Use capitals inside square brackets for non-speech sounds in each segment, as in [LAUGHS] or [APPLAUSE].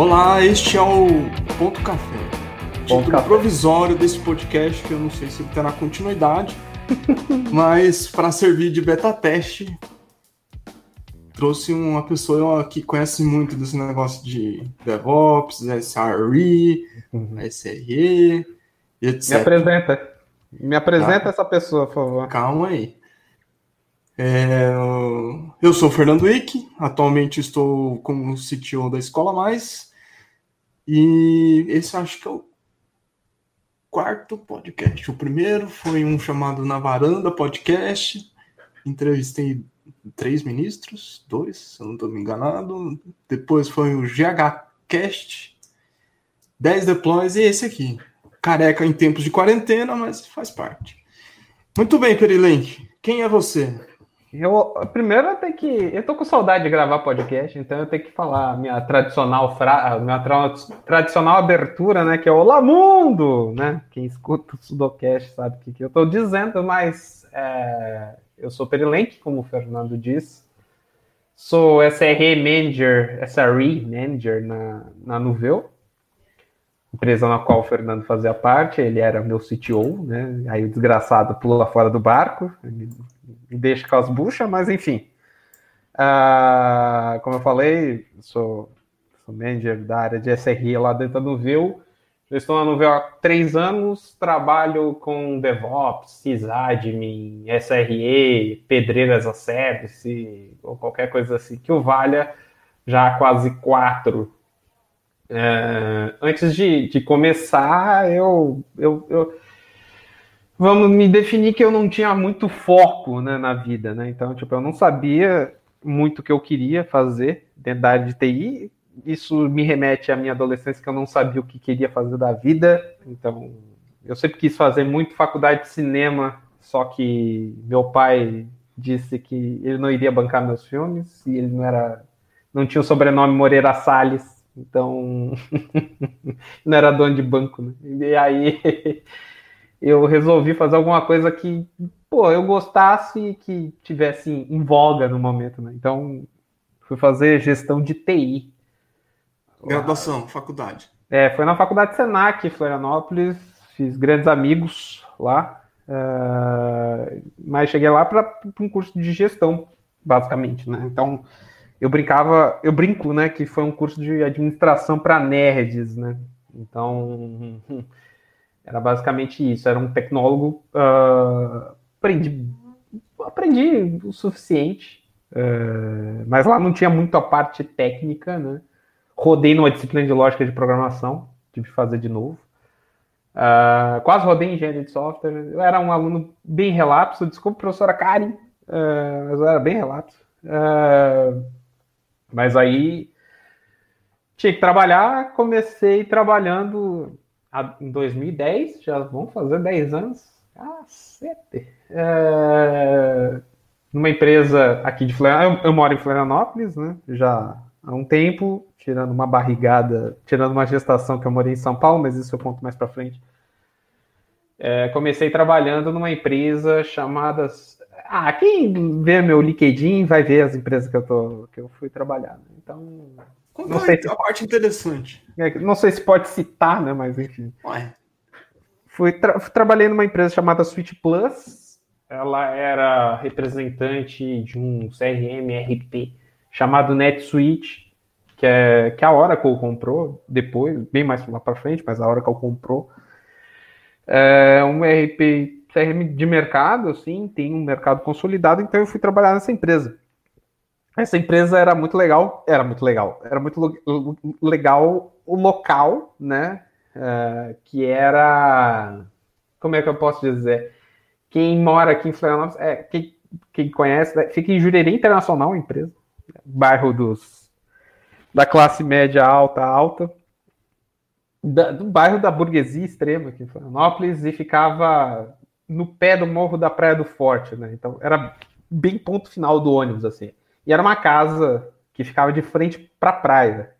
Olá, este é o Ponto Café. Ponto Título Café. provisório desse podcast, que eu não sei se terá continuidade, [LAUGHS] mas para servir de beta teste, trouxe uma pessoa que conhece muito desse negócio de DevOps, SRE, SRE, e etc. Me apresenta. Me apresenta essa pessoa, por favor. Calma aí. É, eu sou o Fernando Wick, atualmente estou como CTO da Escola Mais, e esse acho que é o quarto podcast. O primeiro foi um chamado Na Varanda Podcast, entrevistei três ministros, dois, se eu não estou me enganado. Depois foi o GHCast, 10 deploys, e esse aqui. Careca em tempos de quarentena, mas faz parte. Muito bem, Perilenque, quem é você? Eu, primeiro eu tenho que. Eu tô com saudade de gravar podcast, então eu tenho que falar minha tradicional fra, minha tra- tradicional abertura, né? Que é Olá Mundo! Né? Quem escuta o Sudocast sabe o que, que eu tô dizendo, mas é, eu sou Perilenque, como o Fernando disse. Sou SRE Manager, SRE Manager na, na Nuveu, empresa na qual o Fernando fazia parte, ele era meu CTO, né? Aí o desgraçado pula fora do barco, me deixa com as buchas, mas enfim. Ah, como eu falei, sou, sou manager da área de SRE lá dentro da Nuveu. Eu estou na Nuveu há três anos, trabalho com DevOps, sysadmin, SRE, pedreiras a service, ou qualquer coisa assim que o valha, já há quase quatro. É, antes de, de começar, eu, eu, eu vamos me definir que eu não tinha muito foco né, na vida, né? Então, tipo, eu não sabia muito o que eu queria fazer dentro da área de TI. Isso me remete à minha adolescência, que eu não sabia o que queria fazer da vida. Então, eu sempre quis fazer muito faculdade de cinema, só que meu pai disse que ele não iria bancar meus filmes e ele não era, não tinha o sobrenome Moreira Salles, então [LAUGHS] não era dono de banco, né? E aí [LAUGHS] eu resolvi fazer alguma coisa que, pô, eu gostasse e que tivesse em voga no momento, né? Então, fui fazer gestão de TI. Graduação, faculdade. É, foi na faculdade Senac, Florianópolis, fiz grandes amigos lá, uh, mas cheguei lá para um curso de gestão, basicamente, né? Então, eu brincava, eu brinco, né, que foi um curso de administração para nerds, né? Então, era basicamente isso. Era um tecnólogo. Uh, aprendi, aprendi o suficiente, uh, mas lá não tinha muito a parte técnica, né? Rodei numa disciplina de lógica de programação, tive que fazer de novo. Uh, quase rodei engenharia de software. Eu era um aluno bem relapso. Desculpa, professora Karen, mas eu era bem relapso. mas aí tinha que trabalhar. Comecei trabalhando em 2010, já vão fazer 10 anos. Cacete! É, numa empresa aqui de Florianópolis, eu, eu, moro em Florianópolis, né? Já há um tempo, tirando uma barrigada, tirando uma gestação que eu morei em São Paulo, mas isso eu conto mais para frente. É, comecei trabalhando numa empresa chamada. Ah, quem vê meu LinkedIn vai ver as empresas que eu, tô, que eu fui trabalhar. Né? Então, não sei se... a parte interessante. Não sei se pode citar, né? Mas enfim. Ué. Fui tra trabalhei numa empresa chamada Switch Plus. Ela era representante de um CRM RP chamado NetSuite, que, é, que a Oracle comprou depois, bem mais lá para frente, mas a Oracle comprou. É um RP CRM de mercado, assim, tem um mercado consolidado, então eu fui trabalhar nessa empresa. Essa empresa era muito legal, era muito legal, era muito legal o local, né? Uh, que era, como é que eu posso dizer? Quem mora aqui em Florianópolis, é, quem, quem conhece, né? fica em Jurerê Internacional, a empresa, bairro dos da classe média alta, alta, da, do bairro da burguesia extrema aqui em Florianópolis e ficava no pé do morro da Praia do Forte, né? Então era bem ponto final do ônibus, assim. E era uma casa que ficava de frente para a praia.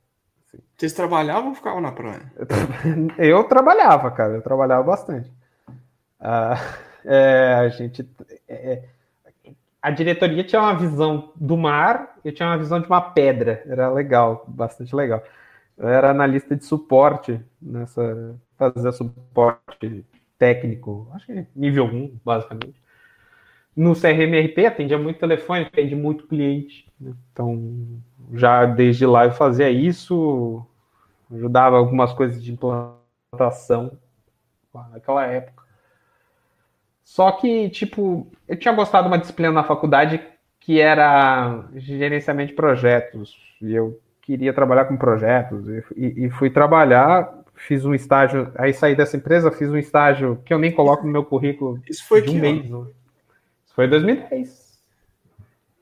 Vocês trabalhavam ou ficavam na praia? [LAUGHS] Eu trabalhava, cara. Eu trabalhava bastante. Ah, [LAUGHS] é, a gente. É, a diretoria tinha uma visão do mar, eu tinha uma visão de uma pedra. Era legal, bastante legal. Eu era analista de suporte nessa. fazer suporte técnico, acho que nível 1, basicamente. No CRMRP atendia muito telefone, atendia muito cliente. Né? Então, já desde lá eu fazia isso, ajudava algumas coisas de implantação naquela época. Só que, tipo, eu tinha gostado de uma disciplina na faculdade que era gerenciamento de projetos. E eu queria trabalhar com projetos. E, e, fui trabalhar, fiz um estágio. Aí saí dessa empresa, fiz um estágio que eu nem coloco no meu currículo. Isso foi de um mês. Isso foi 2010.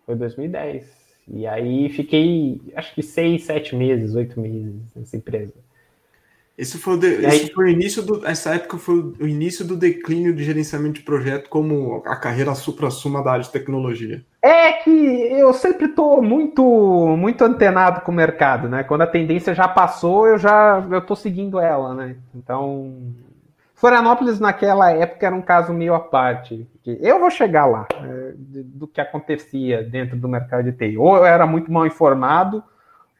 Foi 2010. E aí fiquei, acho que seis, sete meses, oito meses nessa empresa. Esse foi, o de, esse aí, foi o início do. Essa época foi o início do declínio de gerenciamento de projeto como a carreira supra-suma da área de tecnologia. É que eu sempre estou muito muito antenado com o mercado, né? Quando a tendência já passou, eu já eu tô seguindo ela, né? Então, Florianópolis naquela época era um caso meio à parte. Eu vou chegar lá é, do que acontecia dentro do mercado de TI. Ou eu era muito mal informado,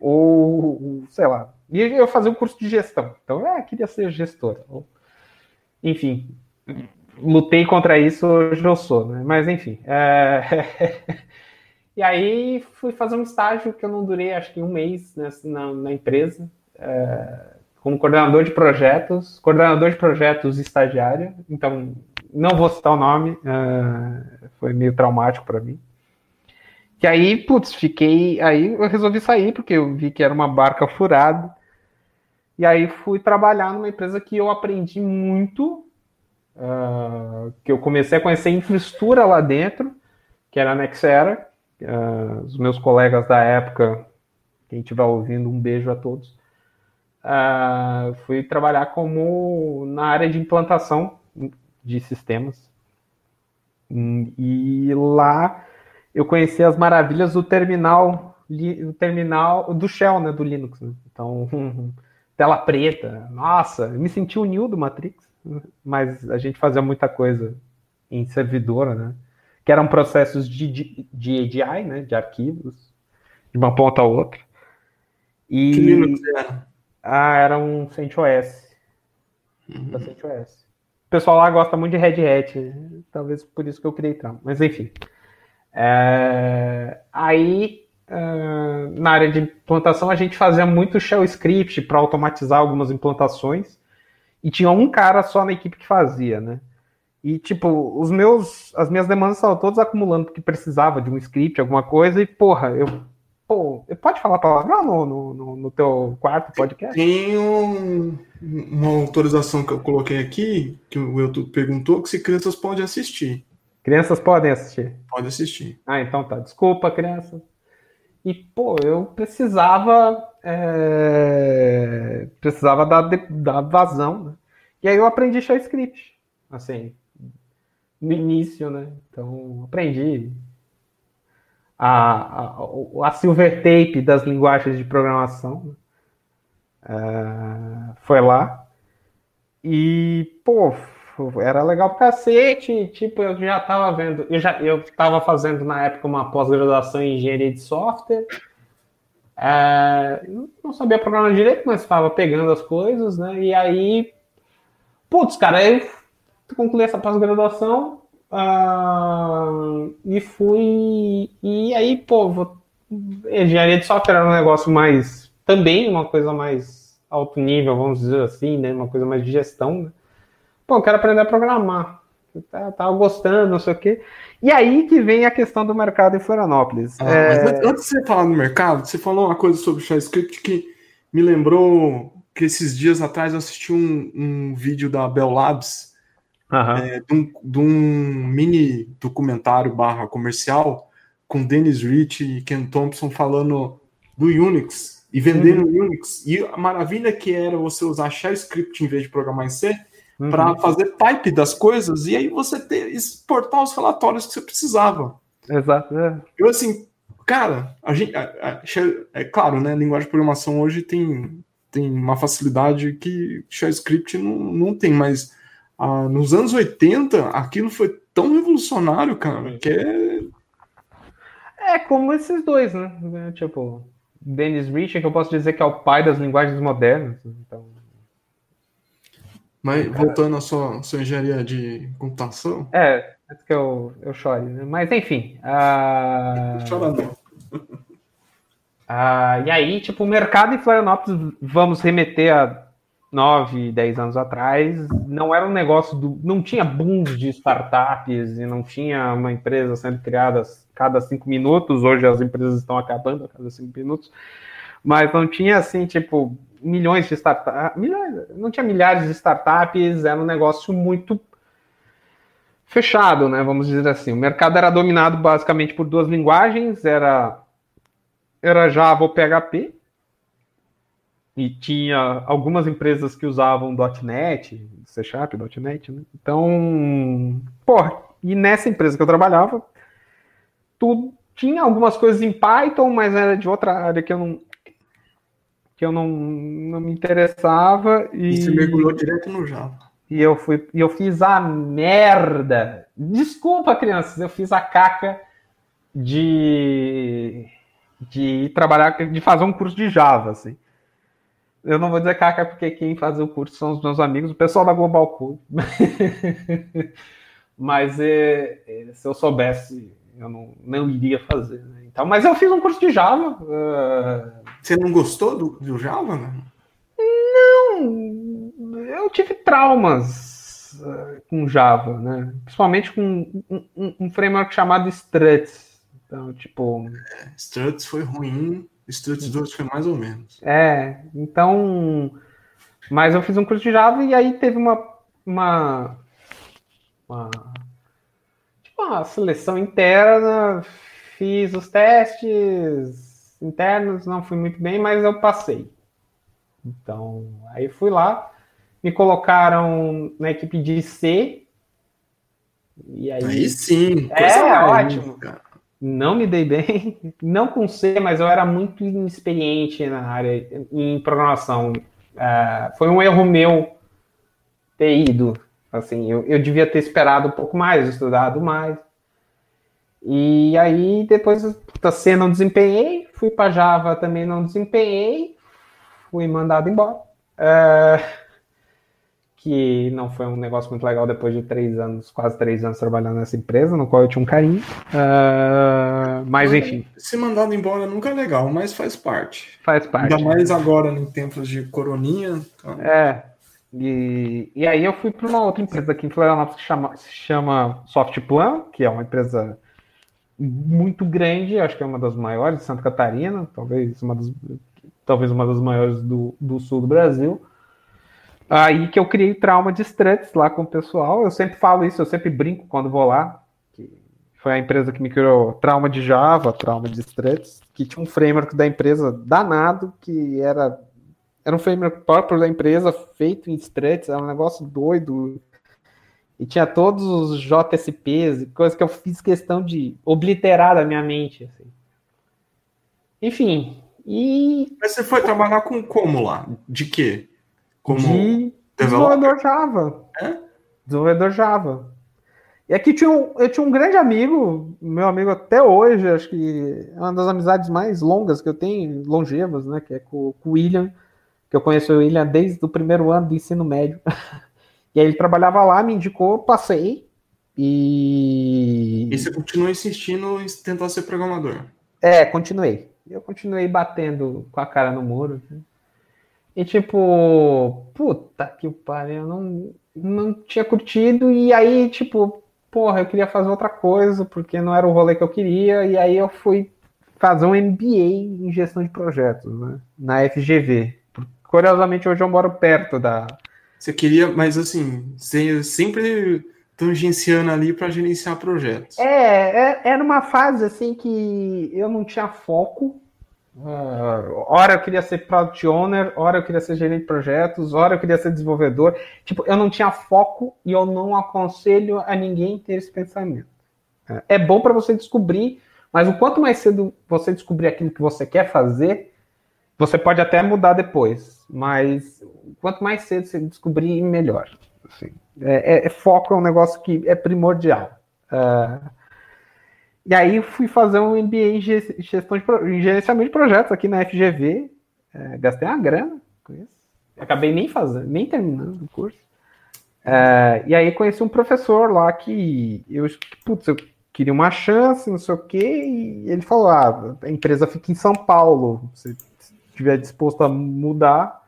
ou sei lá, e eu fazia um curso de gestão. Então, é, queria ser gestor. Enfim, lutei contra isso, hoje eu sou, né? Mas, enfim. É... [LAUGHS] e aí, fui fazer um estágio que eu não durei, acho que um mês nessa, na, na, empresa, é... como coordenador de projetos, coordenador de projetos estagiário. Então, não vou citar o nome, é... foi meio traumático para mim. Que aí, putz, fiquei. Aí eu resolvi sair, porque eu vi que era uma barca furada. E aí fui trabalhar numa empresa que eu aprendi muito, uh, que eu comecei a conhecer infraestrutura lá dentro, que era a Nexera. Uh, os meus colegas da época, quem estiver ouvindo, um beijo a todos. Uh, fui trabalhar como na área de implantação de sistemas. E lá eu conheci as maravilhas do terminal, o terminal do Shell, né, do Linux. Né? Então, [LAUGHS] tela preta. Nossa, me senti o Neo do Matrix, mas a gente fazia muita coisa em servidor, né? Que eram processos de, de, de ADI, né? De arquivos, de uma ponta a outra. E, que Linux era? Ah, era um CentOS. Uhum. Da CentOS. O pessoal lá gosta muito de Red Hat, talvez por isso que eu criei trauma. Mas enfim. É... Aí uh, na área de implantação, a gente fazia muito shell script para automatizar algumas implantações. E tinha um cara só na equipe que fazia, né? E, tipo, os meus, as minhas demandas estavam todas acumulando porque precisava de um script, alguma coisa, e, porra, eu. Pô, pode falar palavrão no, no, no, no teu quarto podcast? Tem um, uma autorização que eu coloquei aqui, que o YouTube perguntou, que se crianças podem assistir. Crianças podem assistir? Pode assistir. Ah, então tá. Desculpa, criança. E, pô, eu precisava. É, precisava dar, dar vazão, né? E aí eu aprendi script assim, no início, né? Então, aprendi a, a, a silver tape das linguagens de programação. É, foi lá. E, pô, era legal pra cacete. Tipo, eu já tava vendo, eu já eu tava fazendo na época uma pós-graduação em engenharia de software. É, não sabia programar direito, mas estava pegando as coisas, né? E aí, putz, cara, eu concluí essa pós-graduação uh, e fui. E aí, pô, vou, engenharia de software era um negócio mais. Também uma coisa mais alto nível, vamos dizer assim, né? Uma coisa mais de gestão, né? Pô, eu quero aprender a programar. Tá, tava gostando, não sei o quê. E aí que vem a questão do mercado em Florianópolis. Ah, é... Antes de você falar do mercado, você falou uma coisa sobre o JavaScript que me lembrou que esses dias atrás eu assisti um, um vídeo da Bell Labs uhum. é, de, um, de, um, mini documentário barra comercial com Dennis Rich e Ken Thompson falando do Unix e vendendo uhum. Unix. E a maravilha que era você usar JavaScript em vez de programar em C uhum. para fazer pipe das coisas e aí você ter, exportar os relatórios que você precisava. Exato. É. Eu assim, cara, a gente, a, a, é claro, né? Linguagem de programação hoje tem, tem uma facilidade que JavaScript não, não tem, mas ah, nos anos 80 aquilo foi tão revolucionário, cara, que é. É como esses dois, né? Tipo, Dennis Rich, que eu posso dizer que é o pai das linguagens modernas. Então, Mas voltando à sua, sua engenharia de computação. É, é que eu, eu chore, né? Mas enfim. Uh... Chora não. Uh, e aí, tipo, o mercado em Florianópolis, vamos remeter a 9, 10 anos atrás, não era um negócio do. Não tinha booms de startups e não tinha uma empresa sendo criada cada cinco minutos. Hoje as empresas estão acabando a cada cinco minutos. Mas não tinha assim, tipo, milhões de startups. Milhões, não tinha milhares de startups, era um negócio muito fechado, né? Vamos dizer assim. O mercado era dominado basicamente por duas linguagens, era era Java ou PHP, e tinha algumas empresas que usavam .NET, C Sharp, .NET, né? Então, porra, e nessa empresa que eu trabalhava, tudo tinha algumas coisas em Python, mas era de outra área que eu não que eu não, não me interessava e, e você mergulhou direto no Java. E eu fui e eu fiz a merda. Desculpa, crianças, eu fiz a caca de de trabalhar, de fazer um curso de Java, assim. Eu não vou dizer caca porque quem faz o curso são os meus amigos, o pessoal da Global Code. [LAUGHS] mas é, é, se eu soubesse, eu não, não iria fazer. Né? Então, mas eu fiz um curso de Java. Uh... Você não gostou do, do Java? Né? Não, eu tive traumas uh, com Java, né? Principalmente com um, um, um framework chamado Struts então, tipo. É, Struts foi ruim, Struts 2 foi mais ou menos. É, então. Mas eu fiz um curso de Java e aí teve uma. uma, uma tipo uma seleção interna, fiz os testes internos, não fui muito bem, mas eu passei. Então, aí fui lá, me colocaram na equipe de C. E aí, aí sim, é ótimo. Cara não me dei bem, [LAUGHS] não com C, mas eu era muito inexperiente na área em programação. Uh, foi um erro meu ter ido. Assim, eu, eu devia ter esperado um pouco mais, estudado mais. E aí depois da C não desempenhei, fui para Java também não desempenhei, fui mandado embora. Uh, que não foi um negócio muito legal depois de três anos, quase três anos trabalhando nessa empresa, no qual eu tinha um carinho. Uh, mas enfim. Se mandado embora nunca é legal, mas faz parte. Faz parte. Ainda mais agora em tempos de coroninha. Então... É. E, e aí eu fui para uma outra empresa aqui em Florianópolis que chama, se chama Softplan, que é uma empresa muito grande, acho que é uma das maiores de Santa Catarina, talvez uma das, talvez uma das maiores do, do sul do Brasil. Aí que eu criei trauma de struts lá com o pessoal. Eu sempre falo isso, eu sempre brinco quando vou lá. Foi a empresa que me criou trauma de Java, trauma de struts, que tinha um framework da empresa danado, que era, era um framework próprio da empresa, feito em struts, era um negócio doido. E tinha todos os JSPs, coisa que eu fiz questão de obliterar da minha mente. Assim. Enfim. E. Mas você foi trabalhar com como lá? De quê? Como de desenvolvedor Java. É? Desenvolvedor Java. E aqui tinha um, eu tinha um grande amigo, meu amigo até hoje, acho que é uma das amizades mais longas que eu tenho, longevas, né? Que é com, com o William, que eu conheço o William desde o primeiro ano do ensino médio. [LAUGHS] e aí ele trabalhava lá, me indicou, passei. E. E você continuou insistindo em tentar ser programador? É, continuei. Eu continuei batendo com a cara no muro. Né? E tipo, puta que pariu, eu não, não tinha curtido. E aí, tipo, porra, eu queria fazer outra coisa, porque não era o rolê que eu queria. E aí eu fui fazer um MBA em gestão de projetos, né? Na FGV. Curiosamente, hoje eu moro perto da. Você queria, mas assim, sempre tangenciando ali para gerenciar projetos. É, é, era uma fase assim que eu não tinha foco Uh, hora eu queria ser product owner, hora eu queria ser gerente de projetos, hora eu queria ser desenvolvedor. Tipo, eu não tinha foco e eu não aconselho a ninguém ter esse pensamento. É, é bom para você descobrir, mas o quanto mais cedo você descobrir aquilo que você quer fazer, você pode até mudar depois, mas quanto mais cedo você descobrir, melhor. Assim, é, é, é foco é um negócio que é primordial. Uh, e aí fui fazer um MBA em gestão de em gerenciamento de projetos aqui na FGV. É, gastei uma grana com isso. Acabei nem fazendo, nem terminando o curso. É, e aí conheci um professor lá que eu, putz, eu queria uma chance, não sei o quê, e ele falou: ah, a empresa fica em São Paulo, se estiver disposto a mudar.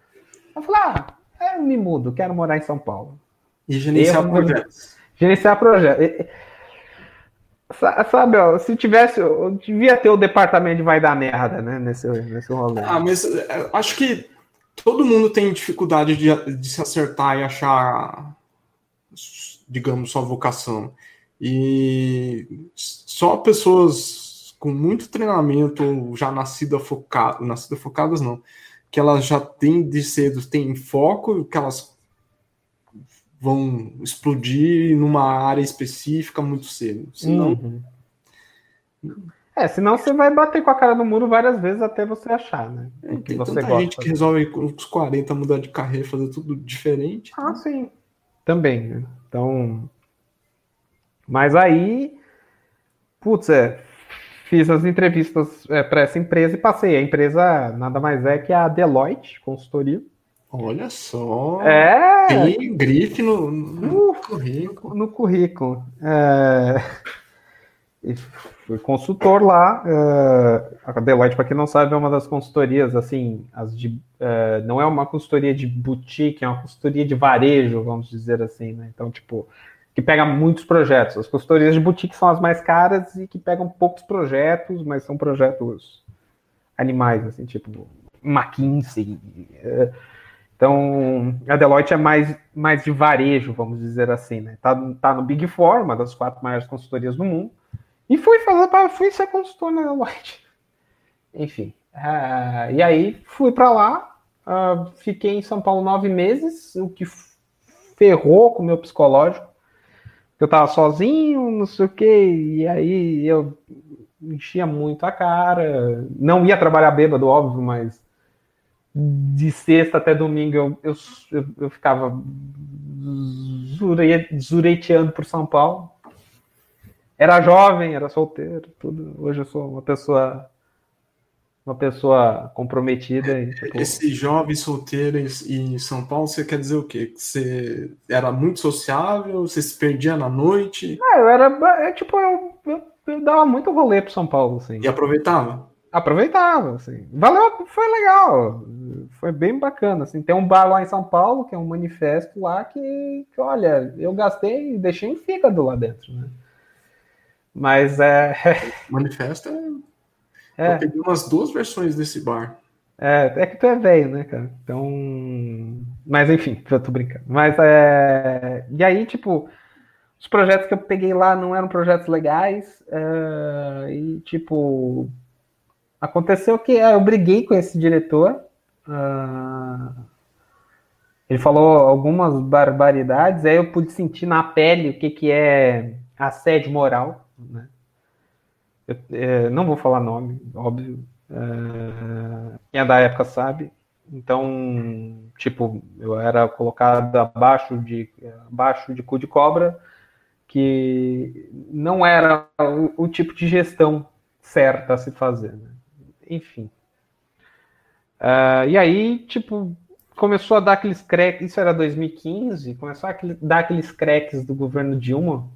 Eu falei, ah, eu me mudo, quero morar em São Paulo. E gerenciar projetos. Gerenciar projetos. Sabe, ó, se tivesse, eu devia ter o departamento de vai dar merda, né, nesse, nesse rolê. Ah, mas é, acho que todo mundo tem dificuldade de, de se acertar e achar, digamos, sua vocação. E só pessoas com muito treinamento, já nascida focada, nascida focadas não, que elas já têm de cedo, têm foco, que elas vão explodir numa área específica muito cedo. Senão. Uhum. É, senão você vai bater com a cara no muro várias vezes até você achar, né? É, tem você tanta gosta. gente que resolve com os 40 mudar de carreira, fazer tudo diferente. Ah, sim. Também, né? Então. Mas aí. Putz, é. Fiz as entrevistas é, para essa empresa e passei. A empresa nada mais é que a Deloitte Consultoria. Olha só. É. Tem grife no, no, currículo. No currículo. É, fui consultor lá. É, a Deloitte, para quem não sabe, é uma das consultorias, assim, as de, é, não é uma consultoria de boutique, é uma consultoria de varejo, vamos dizer assim, né? Então, tipo, que pega muitos projetos. As consultorias de boutique são as mais caras e que pegam poucos projetos, mas são projetos animais, assim, tipo McKinsey. É, então, a Deloitte é mais, mais de varejo, vamos dizer assim, né? Tá, tá no Big Four, uma das quatro maiores consultorias do mundo, e fui fazer para fui ser consultor na Deloitte. [LAUGHS] Enfim, uh, e aí fui para lá, uh, fiquei em São Paulo nove meses, o que ferrou com o meu psicológico. Eu tava sozinho, não sei o que, e aí eu enchia muito a cara. Não ia trabalhar bêbado, óbvio, mas de sexta até domingo eu, eu, eu, eu ficava zure, zureteando por São Paulo. Era jovem, era solteiro, tudo. Hoje eu sou uma pessoa uma pessoa comprometida. E, tipo... Esse jovem solteiro em São Paulo, você quer dizer o quê? Você era muito sociável? Você se perdia na noite? Não, eu era, é, tipo, eu, eu, eu dava muito rolê pro São Paulo, assim. E aproveitava? Aproveitava, assim. Valeu, foi legal, foi bem bacana, assim. Tem um bar lá em São Paulo, que é um manifesto lá, que, que olha, eu gastei e deixei um fígado lá dentro, né? Mas é... Manifesto é... é... Eu peguei umas duas versões desse bar. É, é que tu é velho, né, cara? Então... Mas enfim, eu tô brincando. Mas é... E aí, tipo... Os projetos que eu peguei lá não eram projetos legais, é... e tipo, Aconteceu que é, eu briguei com esse diretor. Uh, ele falou algumas barbaridades, aí eu pude sentir na pele o que, que é assédio moral. Né? Eu, é, não vou falar nome, óbvio. Uh, quem é da época sabe. Então, tipo, eu era colocado abaixo de, abaixo de cu de cobra, que não era o, o tipo de gestão certa a se fazer. Né? Enfim. Uh, e aí, tipo, começou a dar aqueles cracks, isso era 2015, começou a dar aqueles cracks do governo Dilma,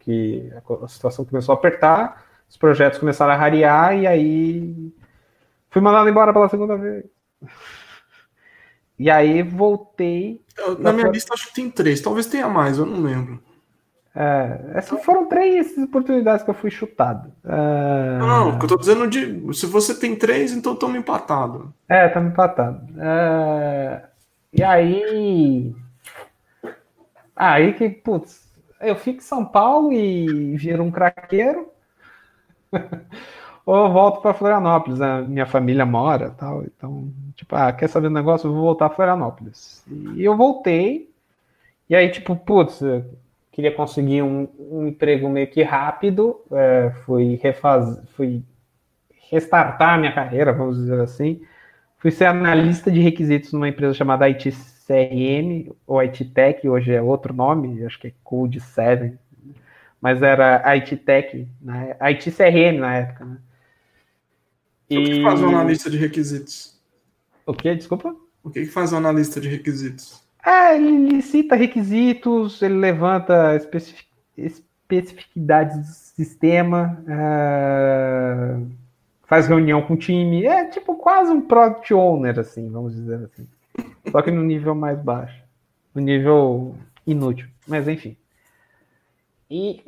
que a situação começou a apertar, os projetos começaram a rarear, e aí fui mandado embora pela segunda vez. [LAUGHS] E aí voltei. Na minha lista acho que tem três, talvez tenha mais, eu não lembro. É, essas foram três oportunidades que eu fui chutado. É... Não, eu tô dizendo de. Se você tem três, então estamos empatado. É, estamos empatados. É... E aí. Aí que, putz, eu fico em São Paulo e viro um craqueiro. [LAUGHS] Ou eu volto para Florianópolis, a minha família mora tal. Então, tipo, ah, quer saber do negócio? Eu vou voltar a Florianópolis. E eu voltei. E aí, tipo, putz, queria conseguir um, um emprego meio que rápido, é, fui, refaz, fui restartar a minha carreira, vamos dizer assim. Fui ser analista de requisitos numa empresa chamada IT CRM, ou IT Tech, hoje é outro nome, acho que é Code 7. mas era IT Tech, né? IT CRM na época, né? E... O que faz um analista de requisitos? O que? Desculpa? O que faz um analista de requisitos? É, ele cita requisitos, ele levanta especific... especificidades do sistema, uh... faz reunião com o time, é tipo quase um product owner, assim, vamos dizer assim. Só que no nível mais baixo. No nível inútil. Mas enfim. E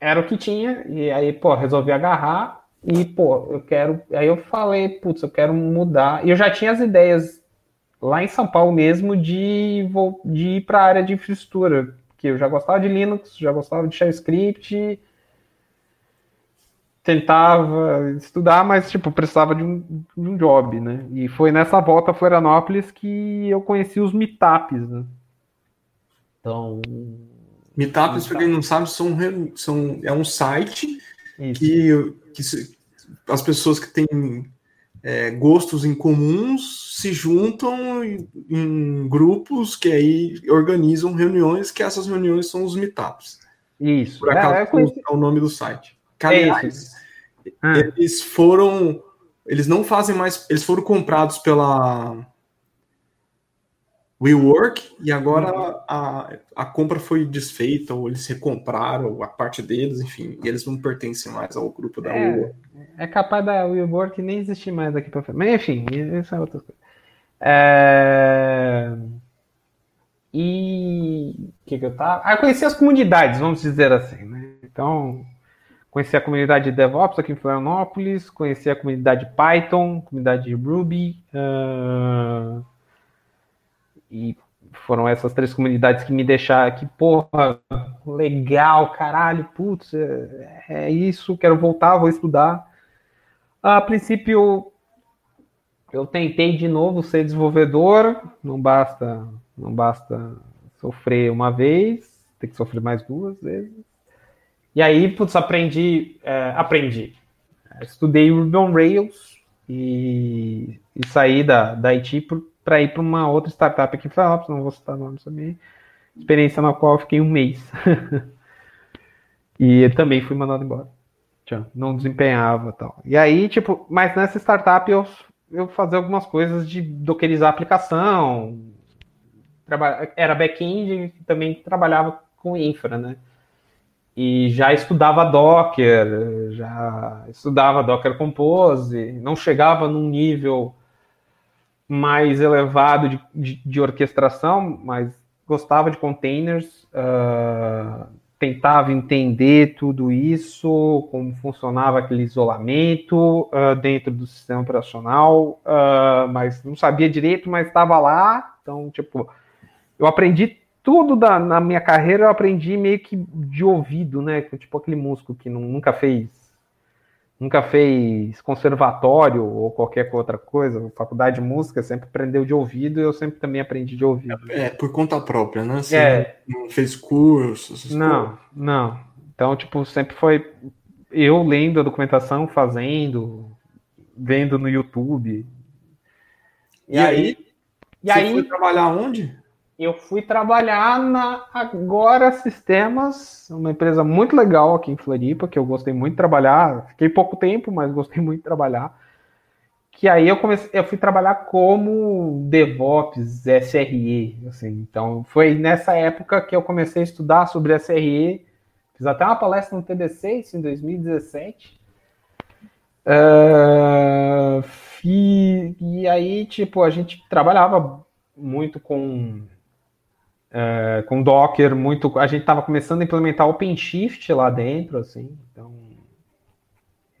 era o que tinha, e aí, pô, resolvi agarrar e, pô, eu quero. Aí eu falei, putz, eu quero mudar. E eu já tinha as ideias lá em São Paulo mesmo de, de ir para a área de infraestrutura, porque eu já gostava de Linux, já gostava de Shell Script, tentava estudar, mas tipo, precisava de um, de um job, né? E foi nessa volta a Florianópolis que eu conheci os meetups, né? Então. Meetups, para quem não sabe, são, são, é um site que, que as pessoas que têm é, gostos em comuns se juntam em, em, grupos que aí organizam reuniões, que essas reuniões são os meetups. Isso. Por acaso é, é, conheci... é o nome do site. Que, aliás, é ah. eles foram. Eles não fazem mais. Eles foram comprados pela WeWork e agora uhum. a, a compra foi desfeita, ou eles recompraram a parte deles, enfim, e eles não pertencem mais ao grupo da é, WeWork. É capaz da WeWork nem existir mais aqui para frente. Mas enfim, isso é outra coisa. É... E o que, que eu tava. Ah, eu conheci as comunidades, vamos dizer assim, né? Então, conheci a comunidade de DevOps aqui em Florianópolis, conheci a comunidade Python, comunidade Ruby. Uh e foram essas três comunidades que me deixaram que, porra, legal, caralho, putz, é, é isso, quero voltar, vou estudar. A princípio, eu tentei de novo ser desenvolvedor, não basta, não basta sofrer uma vez, tem que sofrer mais duas vezes. E aí, putz, aprendi, é, aprendi. Estudei Ruby on Rails e, e saí da, da IT para ir para uma outra startup aqui em Florianópolis, não vou citar o nome também, experiência na qual eu fiquei um mês. [LAUGHS] e também fui mandado embora. Não desempenhava tal. E aí, tipo, mas nessa startup eu, eu fazia algumas coisas de dockerizar a aplicação, era back-end também trabalhava com infra, né? E já estudava Docker, já estudava Docker Compose, não chegava num nível mais elevado de, de, de orquestração, mas gostava de containers, uh, tentava entender tudo isso, como funcionava aquele isolamento uh, dentro do sistema operacional, uh, mas não sabia direito, mas estava lá. Então, tipo, eu aprendi tudo da, na minha carreira, eu aprendi meio que de ouvido, né? Tipo aquele músico que nunca fez nunca fez conservatório ou qualquer outra coisa, faculdade de música, sempre aprendeu de ouvido e eu sempre também aprendi de ouvido. É, por conta própria, né? Você é. não fez cursos? Não, coisas. não. Então, tipo, sempre foi eu lendo a documentação, fazendo, vendo no YouTube. E, e aí, aí, e você aí, foi trabalhar onde? Eu fui trabalhar na Agora Sistemas, uma empresa muito legal aqui em Floripa, que eu gostei muito de trabalhar. Fiquei pouco tempo, mas gostei muito de trabalhar. Que aí eu comecei, eu fui trabalhar como DevOps, SRE, assim. Então foi nessa época que eu comecei a estudar sobre SRE. Fiz até uma palestra no TDC isso em 2017. Uh, e aí, tipo, a gente trabalhava muito com é, com Docker, muito. A gente estava começando a implementar OpenShift lá dentro, assim. Então,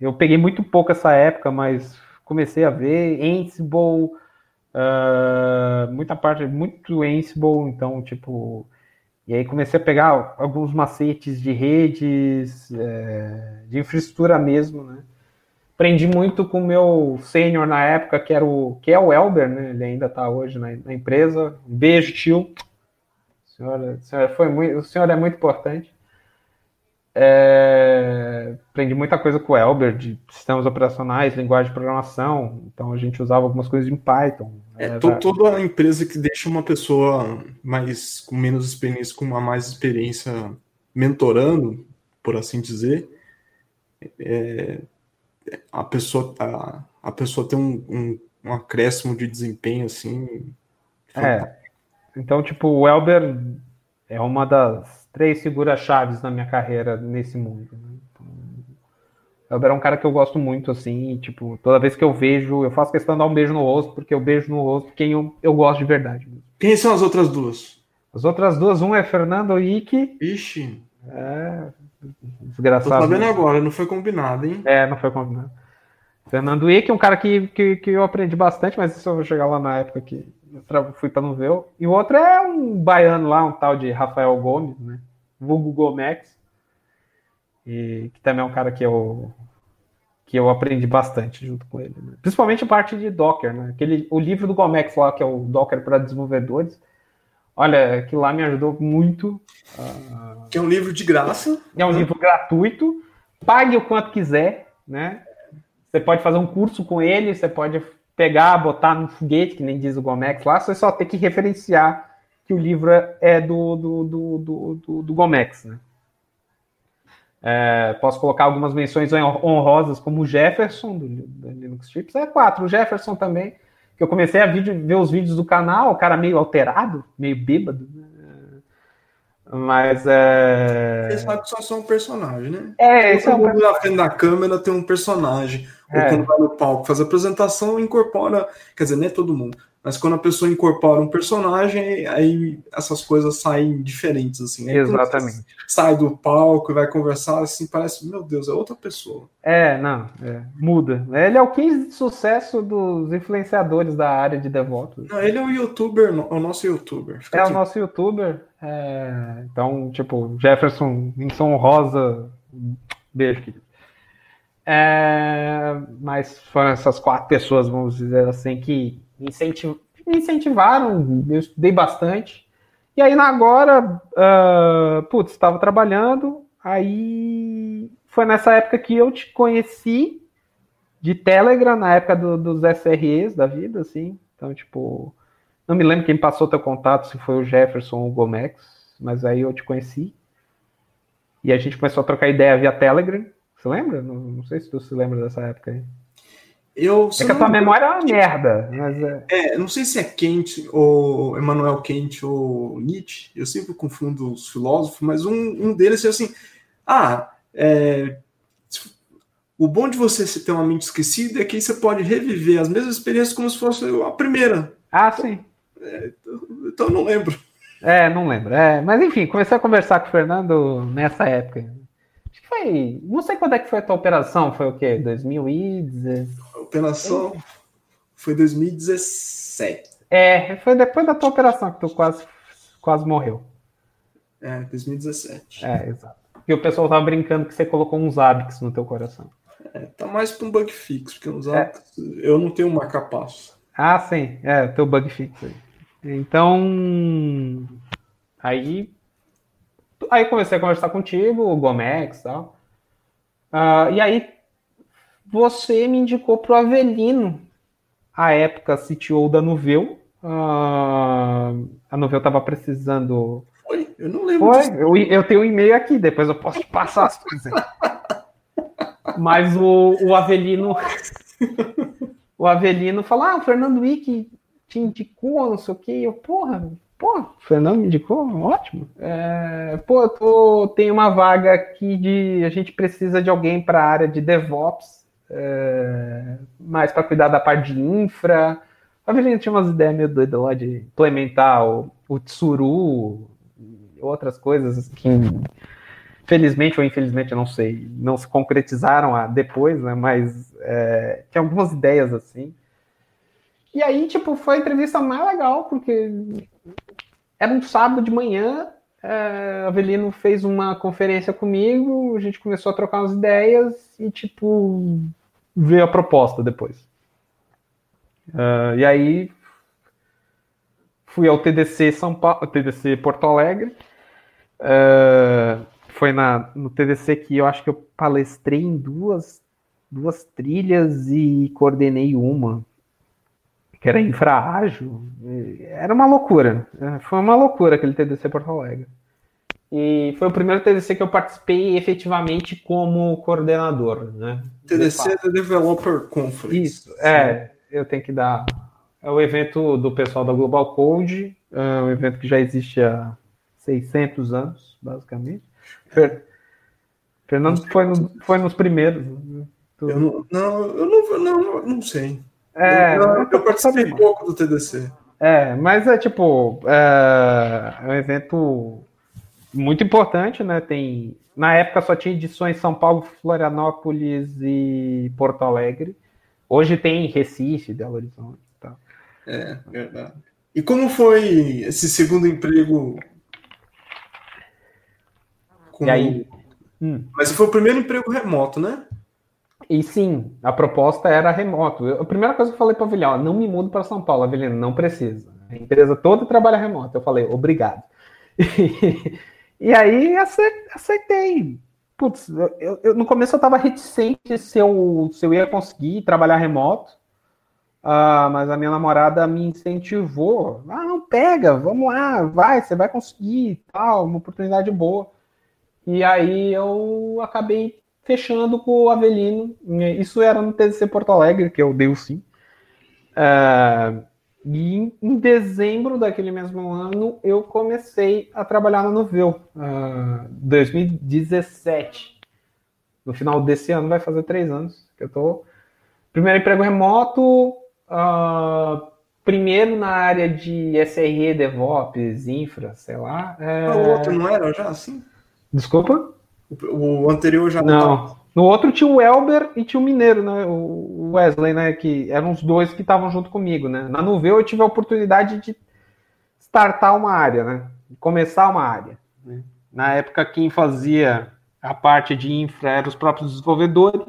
eu peguei muito pouco essa época, mas comecei a ver Ansible, uh, muita parte, muito Ansible, então, tipo. E aí comecei a pegar alguns macetes de redes, é, de infraestrutura mesmo, né? Aprendi muito com o meu sênior na época, que era o que é o Elber, né? Ele ainda está hoje na, na empresa. Um beijo, tio senhor, o senhor, foi muito, o senhor é muito importante. É, aprendi muita coisa com o Elber, de sistemas operacionais, linguagem de programação. Então a gente usava algumas coisas em Python. É, Era... toda empresa que deixa uma pessoa mais com menos experiência, com uma mais experiência mentorando, por assim dizer, é, a pessoa a, a pessoa tem um, um, um acréscimo de desempenho assim. É. Então, tipo, o Elber é uma das três figuras-chaves na minha carreira nesse mundo. Né? Então, o Elber é um cara que eu gosto muito, assim, e, tipo, toda vez que eu vejo, eu faço questão de dar um beijo no rosto, porque eu beijo no rosto quem eu, eu gosto de verdade. Quem são as outras duas? As outras duas, um é Fernando Ike. Ixi. É. Desgraçado. Tô sabendo agora, não foi combinado, hein? É, não foi combinado. Fernando Ike, um cara que, que, que eu aprendi bastante, mas isso eu vou chegar lá na época que fui para não ver. E o outro é um baiano lá, um tal de Rafael Gomes, né? Vulgo Gomex. E que também é um cara que eu que eu aprendi bastante junto com ele. Né? Principalmente a parte de Docker, né? Aquele, o livro do Gomex lá, que é o Docker para desenvolvedores. Olha, que lá me ajudou muito. Uh... Que é um livro de graça. É um livro gratuito. Pague o quanto quiser, né? Você pode fazer um curso com ele, você pode pegar, botar no foguete, que nem diz o Gomex lá, você só tem que referenciar que o livro é do, do, do, do, do, do Gomex, né? É, posso colocar algumas menções honrosas, como o Jefferson, do, do Linux Chips, é quatro. O Jefferson também, que eu comecei a vídeo, ver os vídeos do canal, o cara meio alterado, meio bêbado, né? Mas é. Você sabe que só são um personagem, né? É, esse é um personagem. na frente da câmera tem um personagem. É. Ou quando vai no palco fazer apresentação, incorpora. Quer dizer, nem é todo mundo. Mas quando a pessoa incorpora um personagem, aí essas coisas saem diferentes, assim. Aí Exatamente. Sai do palco e vai conversar, assim, parece, meu Deus, é outra pessoa. É, não, é, muda. Ele é o 15 de sucesso dos influenciadores da área de DevOps. Não, ele é o youtuber, é o nosso youtuber. Fica é o nosso youtuber. É... Então, tipo, Jefferson, menção rosa, beijo, querido. É... Mas foram essas quatro pessoas, vamos dizer assim, que me incentivaram, eu estudei bastante. E aí, agora, uh, putz, estava trabalhando, aí foi nessa época que eu te conheci de Telegram, na época do, dos SREs da vida, assim. Então, tipo, não me lembro quem passou teu contato, se foi o Jefferson ou o Gomex, mas aí eu te conheci. E a gente começou a trocar ideia via Telegram. Você lembra? Não, não sei se tu se lembra dessa época aí. Eu, é que a tua memória é uma merda. Mas é... é, não sei se é Kant ou Emmanuel Kant ou Nietzsche, eu sempre confundo os filósofos, mas um, um deles é assim: ah, é, o bom de você ter uma mente esquecida é que você pode reviver as mesmas experiências como se fosse a primeira. Ah, sim. É, então eu não lembro. É, não lembro. É, mas enfim, comecei a conversar com o Fernando nessa época. Acho que foi. Não sei quando é que foi a tua operação. Foi o quê? 2017? Operação foi 2017. É, foi depois da tua operação que tu quase, quase morreu. É, 2017. É, exato. E o pessoal tava brincando que você colocou uns hábitos no teu coração. É, tá mais para um bug fix, porque uns é. eu não tenho marca-passo. Ah, sim, é, teu bug fix aí. Então, aí, aí comecei a conversar contigo, o Gomex e tal. Uh, e aí você me indicou para o Avelino, a época CTO da Nuvel. Uh, a Nuvel estava precisando. Foi? Eu não lembro. Foi? Eu, eu, tenho um e-mail aqui, depois eu posso te passar as coisas. Mas o, o Avelino. o Avelino falou: Ah, o Fernando Wick te indicou, não sei o quê. Eu, porra, Pô, o Fernando me indicou, ótimo. É, pô, eu tô, tem uma vaga aqui de. A gente precisa de alguém para a área de DevOps é, mais para cuidar da parte de infra. A gente tinha umas ideias meio doidas lá de implementar o, o Tsuru, outras coisas que, felizmente ou infelizmente, eu não sei, não se concretizaram depois, né? Mas é, tinha algumas ideias assim. E aí, tipo, foi a entrevista mais legal, porque era um sábado de manhã, é, Avelino fez uma conferência comigo, a gente começou a trocar umas ideias e, tipo, veio a proposta depois. Uh, e aí fui ao TDC São Paulo, TDC Porto Alegre. Uh, foi na, no TDC que eu acho que eu palestrei em duas, duas trilhas e coordenei uma, que era infraágil. Era uma loucura. Foi uma loucura aquele TDC Porto Alegre. E foi o primeiro TDC que eu participei efetivamente como coordenador, né? TDC é Developer Conference. Isso, é. Eu tenho que dar. É o evento do pessoal da Global Code, é um evento que já existe há 600 anos, basicamente. Fer... Fernando foi, no, foi nos primeiros. Né? Eu não, não, eu não, não, não sei. É, eu, eu, eu participei pouco do TDC. É, mas é tipo, é, é um evento muito importante, né? Tem na época só tinha edições São Paulo, Florianópolis e Porto Alegre. Hoje tem Recife, Belo Horizonte. Tá. É, verdade. E como foi esse segundo emprego? Com... E aí? Hum. Mas foi o primeiro emprego remoto, né? E sim, a proposta era remoto. Eu, a primeira coisa que eu falei para a Avelino, não me mudo para São Paulo, Avelino, não precisa. A empresa toda trabalha remoto. Eu falei, obrigado. [LAUGHS] E, aí aceitei. Putz, eu, eu, no começo eu estava reticente se eu, se eu ia conseguir trabalhar remoto. Uh, mas a minha namorada me incentivou. Ah, não pega, vamos lá, vai, você vai conseguir, tal, uma oportunidade boa. E aí eu acabei fechando com o Avelino. Isso era no TDC Porto Alegre, que eu dei o sim. Uh, e em, dezembro daquele mesmo ano, eu comecei a trabalhar na Noveu, uh, 2017. No final desse ano, vai fazer três anos que eu tô. Primeiro emprego remoto, uh, primeiro na área de SRE, DevOps, Infra, sei lá. É... O outro não era já assim? Desculpa? O anterior já não. não. No outro tinha o Elber e tinha o Mineiro, né? O Wesley, né? Que eram os dois que estavam junto comigo, né? Na Nuveu eu tive a oportunidade de startar uma área, né? Começar uma área. Né? Na época, quem fazia a parte de infra eram os próprios desenvolvedores.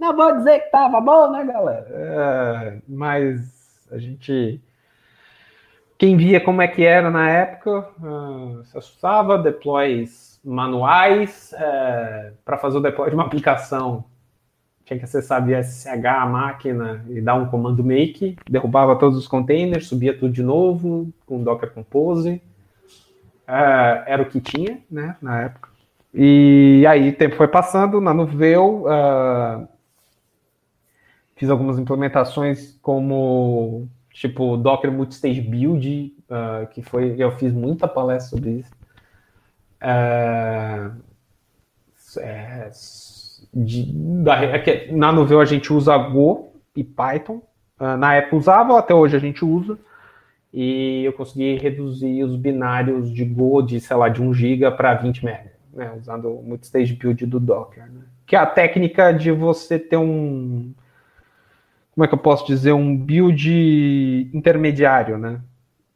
Não vou dizer que tava bom, né, galera? É, mas a gente. Quem via como é que era na época, uh, se assustava, deploys manuais é, para fazer o deploy de uma aplicação. Tinha que acessar via SSH a máquina e dar um comando make, derrubava todos os containers, subia tudo de novo com Docker Compose. É, era o que tinha, né, na época. E aí o tempo foi passando, na Nuveu, uh, fiz algumas implementações como tipo Docker Multistage Build, uh, que foi eu fiz muita palestra sobre isso. É, é, de, da, é na Novell a gente usa Go e Python. Uh, na época usava, até hoje a gente usa. E eu consegui reduzir os binários de Go de, sei lá, de 1 GB para 20 MB, né, usando o multistage build do Docker. Né? Que é a técnica de você ter um. Como é que eu posso dizer? Um build intermediário, né?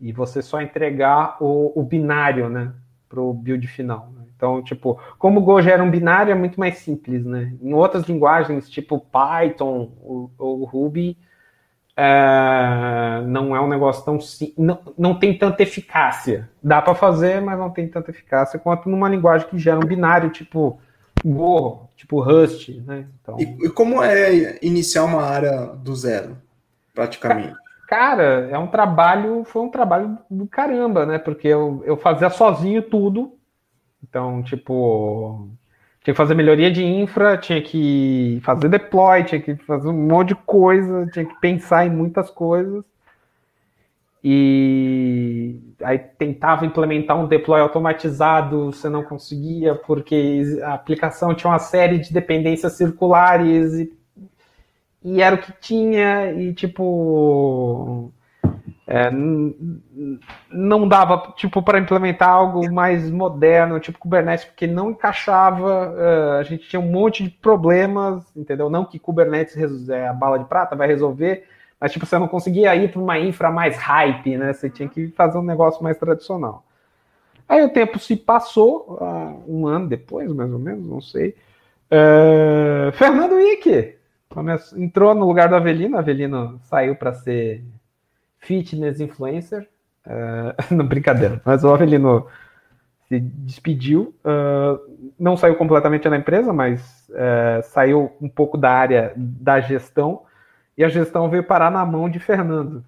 E você só entregar o, o binário, né? Para o build final. Né? Então, tipo, como o Go já era um binário, é muito mais simples, né? Em outras linguagens, tipo Python ou, ou Ruby, é, não é um negócio tão não, não tem tanta eficácia. Dá para fazer, mas não tem tanta eficácia quanto numa linguagem que gera um binário, tipo Go, tipo Rust, né? Então... E, e como é iniciar uma área do zero, praticamente? Cara, é um trabalho, foi um trabalho do caramba, né? Porque eu, eu fazia sozinho tudo. Então, tipo, tinha que fazer melhoria de infra, tinha que fazer deploy, tinha que fazer um monte de coisa, tinha que pensar em muitas coisas. E aí tentava implementar um deploy automatizado, você não conseguia, porque a aplicação tinha uma série de dependências circulares e e era o que tinha, e tipo. É, não dava tipo para implementar algo mais moderno, tipo Kubernetes, porque não encaixava. Uh, a gente tinha um monte de problemas, entendeu? Não que Kubernetes é a bala de prata vai resolver, mas tipo você não conseguia ir para uma infra mais hype, né? Você tinha que fazer um negócio mais tradicional. Aí o tempo se passou, uh, um ano depois, mais ou menos, não sei. Uh, Fernando Ike, Começou, entrou no lugar do Avelino, Avelino saiu para ser fitness influencer. Uh, [LAUGHS] não, brincadeira, mas o Avelino se despediu, uh, não saiu completamente da empresa, mas uh, saiu um pouco da área da gestão, e a gestão veio parar na mão de Fernando.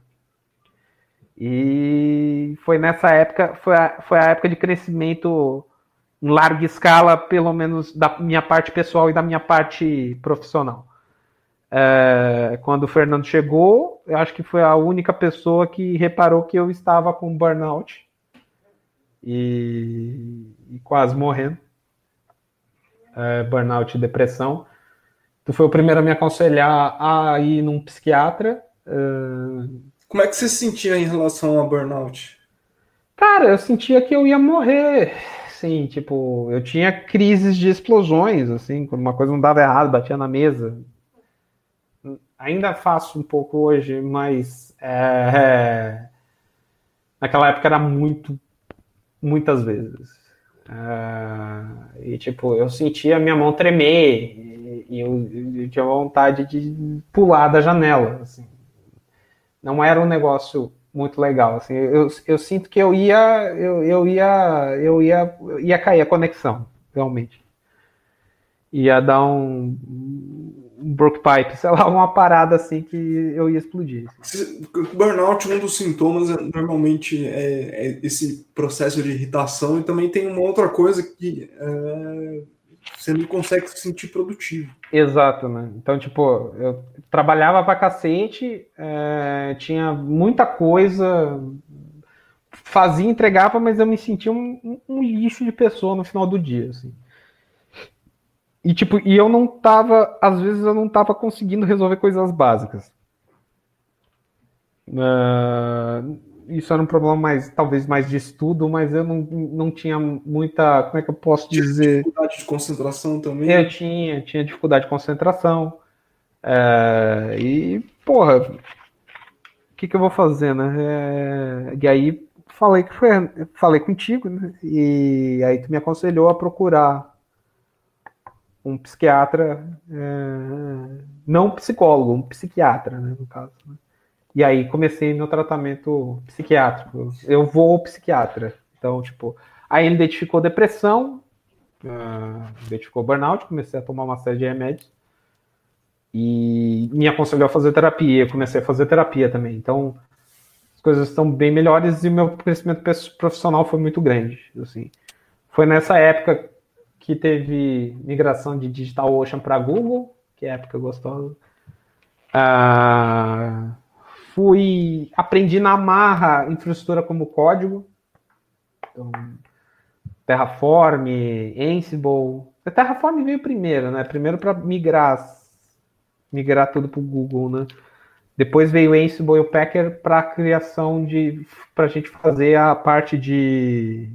E foi nessa época, foi a, foi a época de crescimento em larga escala, pelo menos da minha parte pessoal e da minha parte profissional. É, quando o Fernando chegou, eu acho que foi a única pessoa que reparou que eu estava com burnout e, e quase morrendo. É, burnout e depressão. Tu foi o primeiro a me aconselhar a ir num psiquiatra. É... Como é que você se sentia em relação a burnout? Cara, eu sentia que eu ia morrer. Assim, tipo, eu tinha crises de explosões, assim, quando uma coisa não dava errado, batia na mesa. Ainda faço um pouco hoje, mas é... naquela época era muito muitas vezes. Uh, e tipo, eu sentia a minha mão tremer e, eu, eu, tinha vontade de pular da janela. Assim. Não era um negócio muito legal. Assim. Eu, eu sinto que eu ia, eu, eu ia, eu ia, ia cair a conexão, realmente. Ia dar um, um broke pipe, sei lá, uma parada assim que eu ia explodir. Burnout, um dos sintomas é, normalmente é, é, esse processo de irritação e também tem uma outra coisa que é, você não consegue se sentir produtivo. Exato, né? Então, tipo, eu trabalhava pra cacete, é, tinha muita coisa, fazia, entregava, mas eu me sentia um, um, um lixo de pessoa no final do dia, assim. E tipo, e eu não tava, às vezes eu não tava conseguindo resolver coisas básicas. Uh, isso era um problema mais, talvez mais de estudo, mas eu não, não tinha muita, como é que eu posso dizer? Dificuldade de concentração também? Eu tinha, tinha dificuldade de concentração. Uh, e, porra, o que, que eu vou fazer, né? É, e aí falei que foi, falei contigo, né? E aí tu me aconselhou a procurar um psiquiatra, é, não psicólogo, um psiquiatra, né, no caso. Né? E aí comecei meu tratamento psiquiátrico. Eu vou ao psiquiatra. Então, tipo, aí ele identificou depressão, uh, identificou burnout, comecei a tomar uma série de remédios e me aconselhou a fazer terapia. Comecei a fazer terapia também. Então, as coisas estão bem melhores e o meu crescimento profissional foi muito grande. Assim, foi nessa época que teve migração de DigitalOcean para Google, que é época gostosa. Ah, fui aprendi na marra infraestrutura como código. Então, Terraform, Ansible. A Terraform veio primeiro, né? Primeiro para migrar migrar tudo para o Google, né? Depois veio o Ansible e o Packer para criação de para a gente fazer a parte de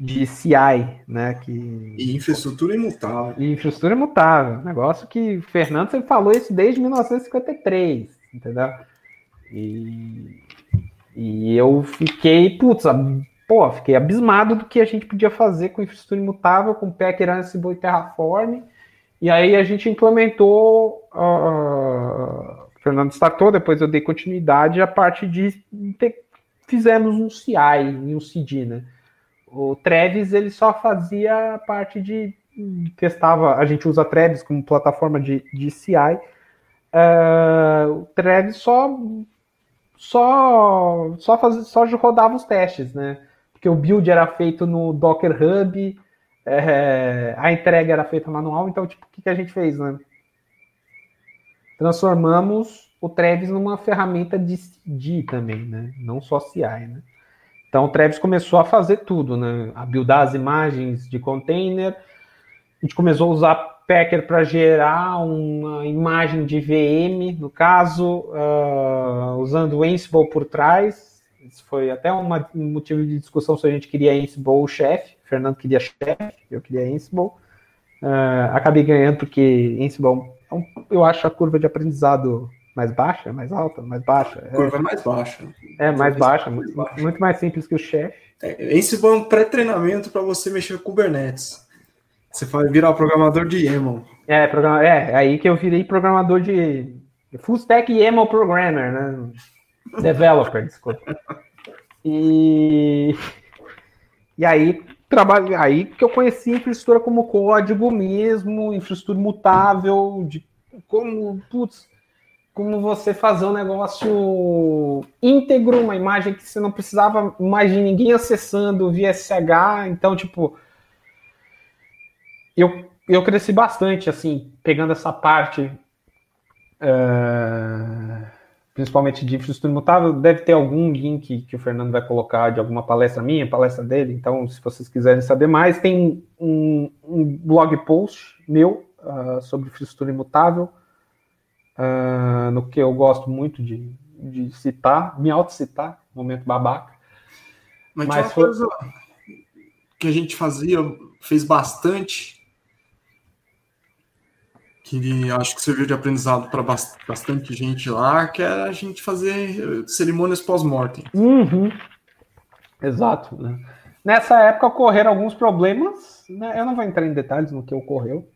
de CI, né? Que... E infraestrutura imutável. E infraestrutura imutável. Negócio que o Fernando sempre falou isso desde 1953, entendeu? E, e eu fiquei, putz, pô, fiquei abismado do que a gente podia fazer com infraestrutura imutável, com Packer, Ansible e Terraform. E aí a gente implementou, uh, o Fernando startou, depois eu dei continuidade a parte de fizemos um CI e um CD, né? O Trevis ele só fazia a parte de testava, a gente usa Trevis como plataforma de, de CI. Uh, é, o Trevis só só só, só rodava os testes, né? Porque o build era feito no Docker Hub, é, a entrega era feita manual, então tipo, o que, que a gente fez, né? Transformamos o Trevis numa ferramenta de CD também, né? Não só CI, né? Então o Travis começou a fazer tudo, né? A buildar as imagens de container. A gente começou a usar Packer para gerar uma imagem de VM, no caso, uh, usando o Ansible por trás. Isso foi até uma, um motivo de discussão se a gente queria Ansible ou chefe. Fernando queria chefe, eu queria Ansible. Uh, acabei ganhando porque Ansible, é eu acho a curva de aprendizado mais baixa, mais alta, mais baixa? Curva é mais baixa. É, mais baixa, muito, baixa. muito mais simples que o chefe. É, esse foi um pré-treinamento para você mexer com Kubernetes. Você vai virar programador de YAML. É, programa, é, aí que eu virei programador de full stack YAML programmer, né? Developer, desculpa. E, e aí trabalho, aí que eu conheci infraestrutura como código mesmo, infraestrutura mutável, de como, putz, como você fazer um negócio íntegro, uma imagem que você não precisava mais de ninguém acessando via SH. Então, tipo, eu, eu cresci bastante, assim, pegando essa parte, uh, principalmente de infraestrutura imutável. Deve ter algum link que o Fernando vai colocar de alguma palestra minha, palestra dele. Então, se vocês quiserem saber mais, tem um, um blog post meu uh, sobre infraestrutura imutável uh, no que eu gosto muito de, de citar, me auto-citar, momento babaca. Mas, Mas uma foi... coisa que a gente fazia, fez bastante, que acho que serviu de aprendizado para bastante gente lá, que era a gente fazer cerimônias pós-mortem. Uhum. Exato. Né? Nessa época ocorreram alguns problemas, né? eu não vou entrar em detalhes no que ocorreu,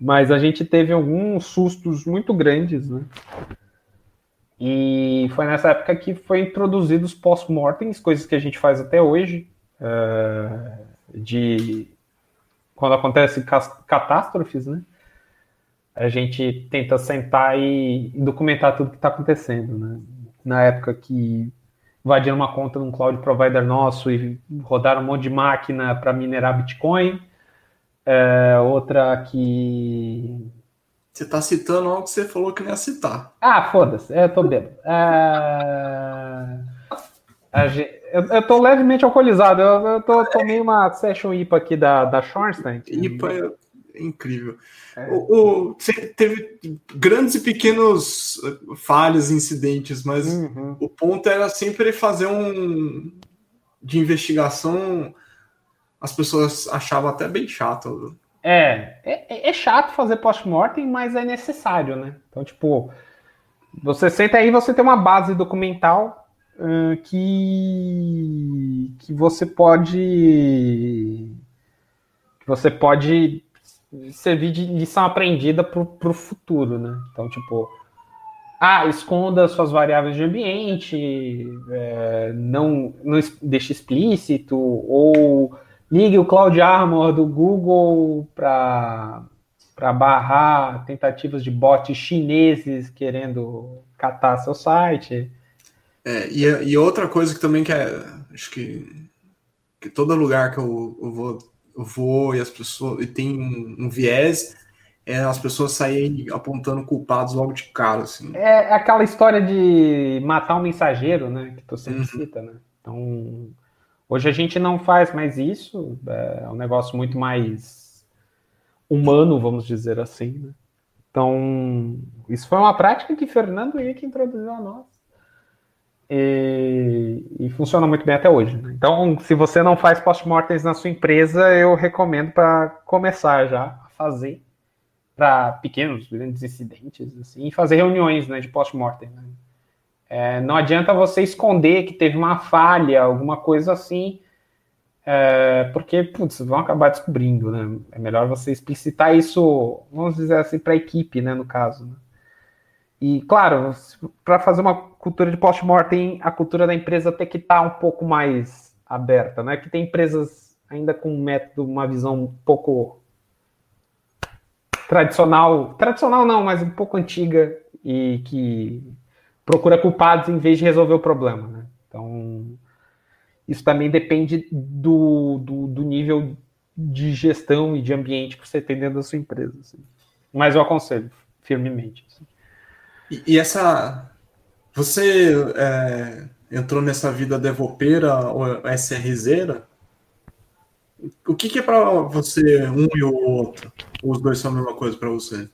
mas a gente teve alguns sustos muito grandes, né? E foi nessa época que foi introduzidos post-mortems, coisas que a gente faz até hoje, uh, de quando acontece catástrofes, né? A gente tenta sentar e documentar tudo que está acontecendo, né? Na época que invadiram uma conta num cloud provider nosso e rodaram um monte de máquina para minerar Bitcoin, é, outra que. Você está citando algo que você falou que não ia citar. Ah, foda-se, eu tô bêbado. É... Eu, eu tô levemente alcoolizado. Eu, eu tô, tomei uma session IPA aqui da, da Schornstein. IPA é incrível. É. O, o, teve grandes e pequenos falhas, incidentes, mas uhum. o ponto era sempre fazer um de investigação as pessoas achavam até bem chato. É, é, é chato fazer post-mortem, mas é necessário, né? Então, tipo, você senta aí, você tem uma base documental uh, que, que você pode que você pode servir de lição aprendida para o futuro, né? Então, tipo, ah, esconda suas variáveis de ambiente, é, não, não deixe explícito, ou ligue o Cloud Armor do Google para barrar tentativas de bots chineses querendo catar seu site. É, e, e outra coisa que também que é, acho que, que todo lugar que eu, eu vou, eu vou e as pessoas e tem um, um viés é as pessoas saírem apontando culpados logo de cara, assim. É aquela história de matar um mensageiro, né? Que tu sempre uhum. cita, né? Então, Hoje a gente não faz mais isso, é um negócio muito mais humano, vamos dizer assim. Né? Então, isso foi uma prática que Fernando Henrique introduziu a nós. E, e, funciona muito bem até hoje. Né? Então, se você não faz post-mortems na sua empresa, eu recomendo para começar já a fazer para pequenos, grandes incidentes, assim, e fazer reuniões né, de post-mortem. Né? É, não adianta você esconder que teve uma falha, alguma coisa assim, é, porque, putz, vão acabar descobrindo, né? É melhor você explicitar isso, vamos dizer assim, para a equipe, né, no caso. Né? E, claro, para fazer uma cultura de post-mortem, a cultura da empresa tem que estar tá um pouco mais aberta, né? Que tem empresas ainda com um método, uma visão um pouco tradicional, tradicional não, mas um pouco antiga e que procura culpados em vez de resolver o problema. Né? Então, isso também depende do, do, do, nível de gestão e de ambiente que você tem dentro da sua empresa. Assim. Mas eu aconselho firmemente. Assim. E, e, essa. Você é, entrou nessa vida devopeira ou SRZera? O que, que é para você um e o outro? Ou os dois são a mesma coisa para você?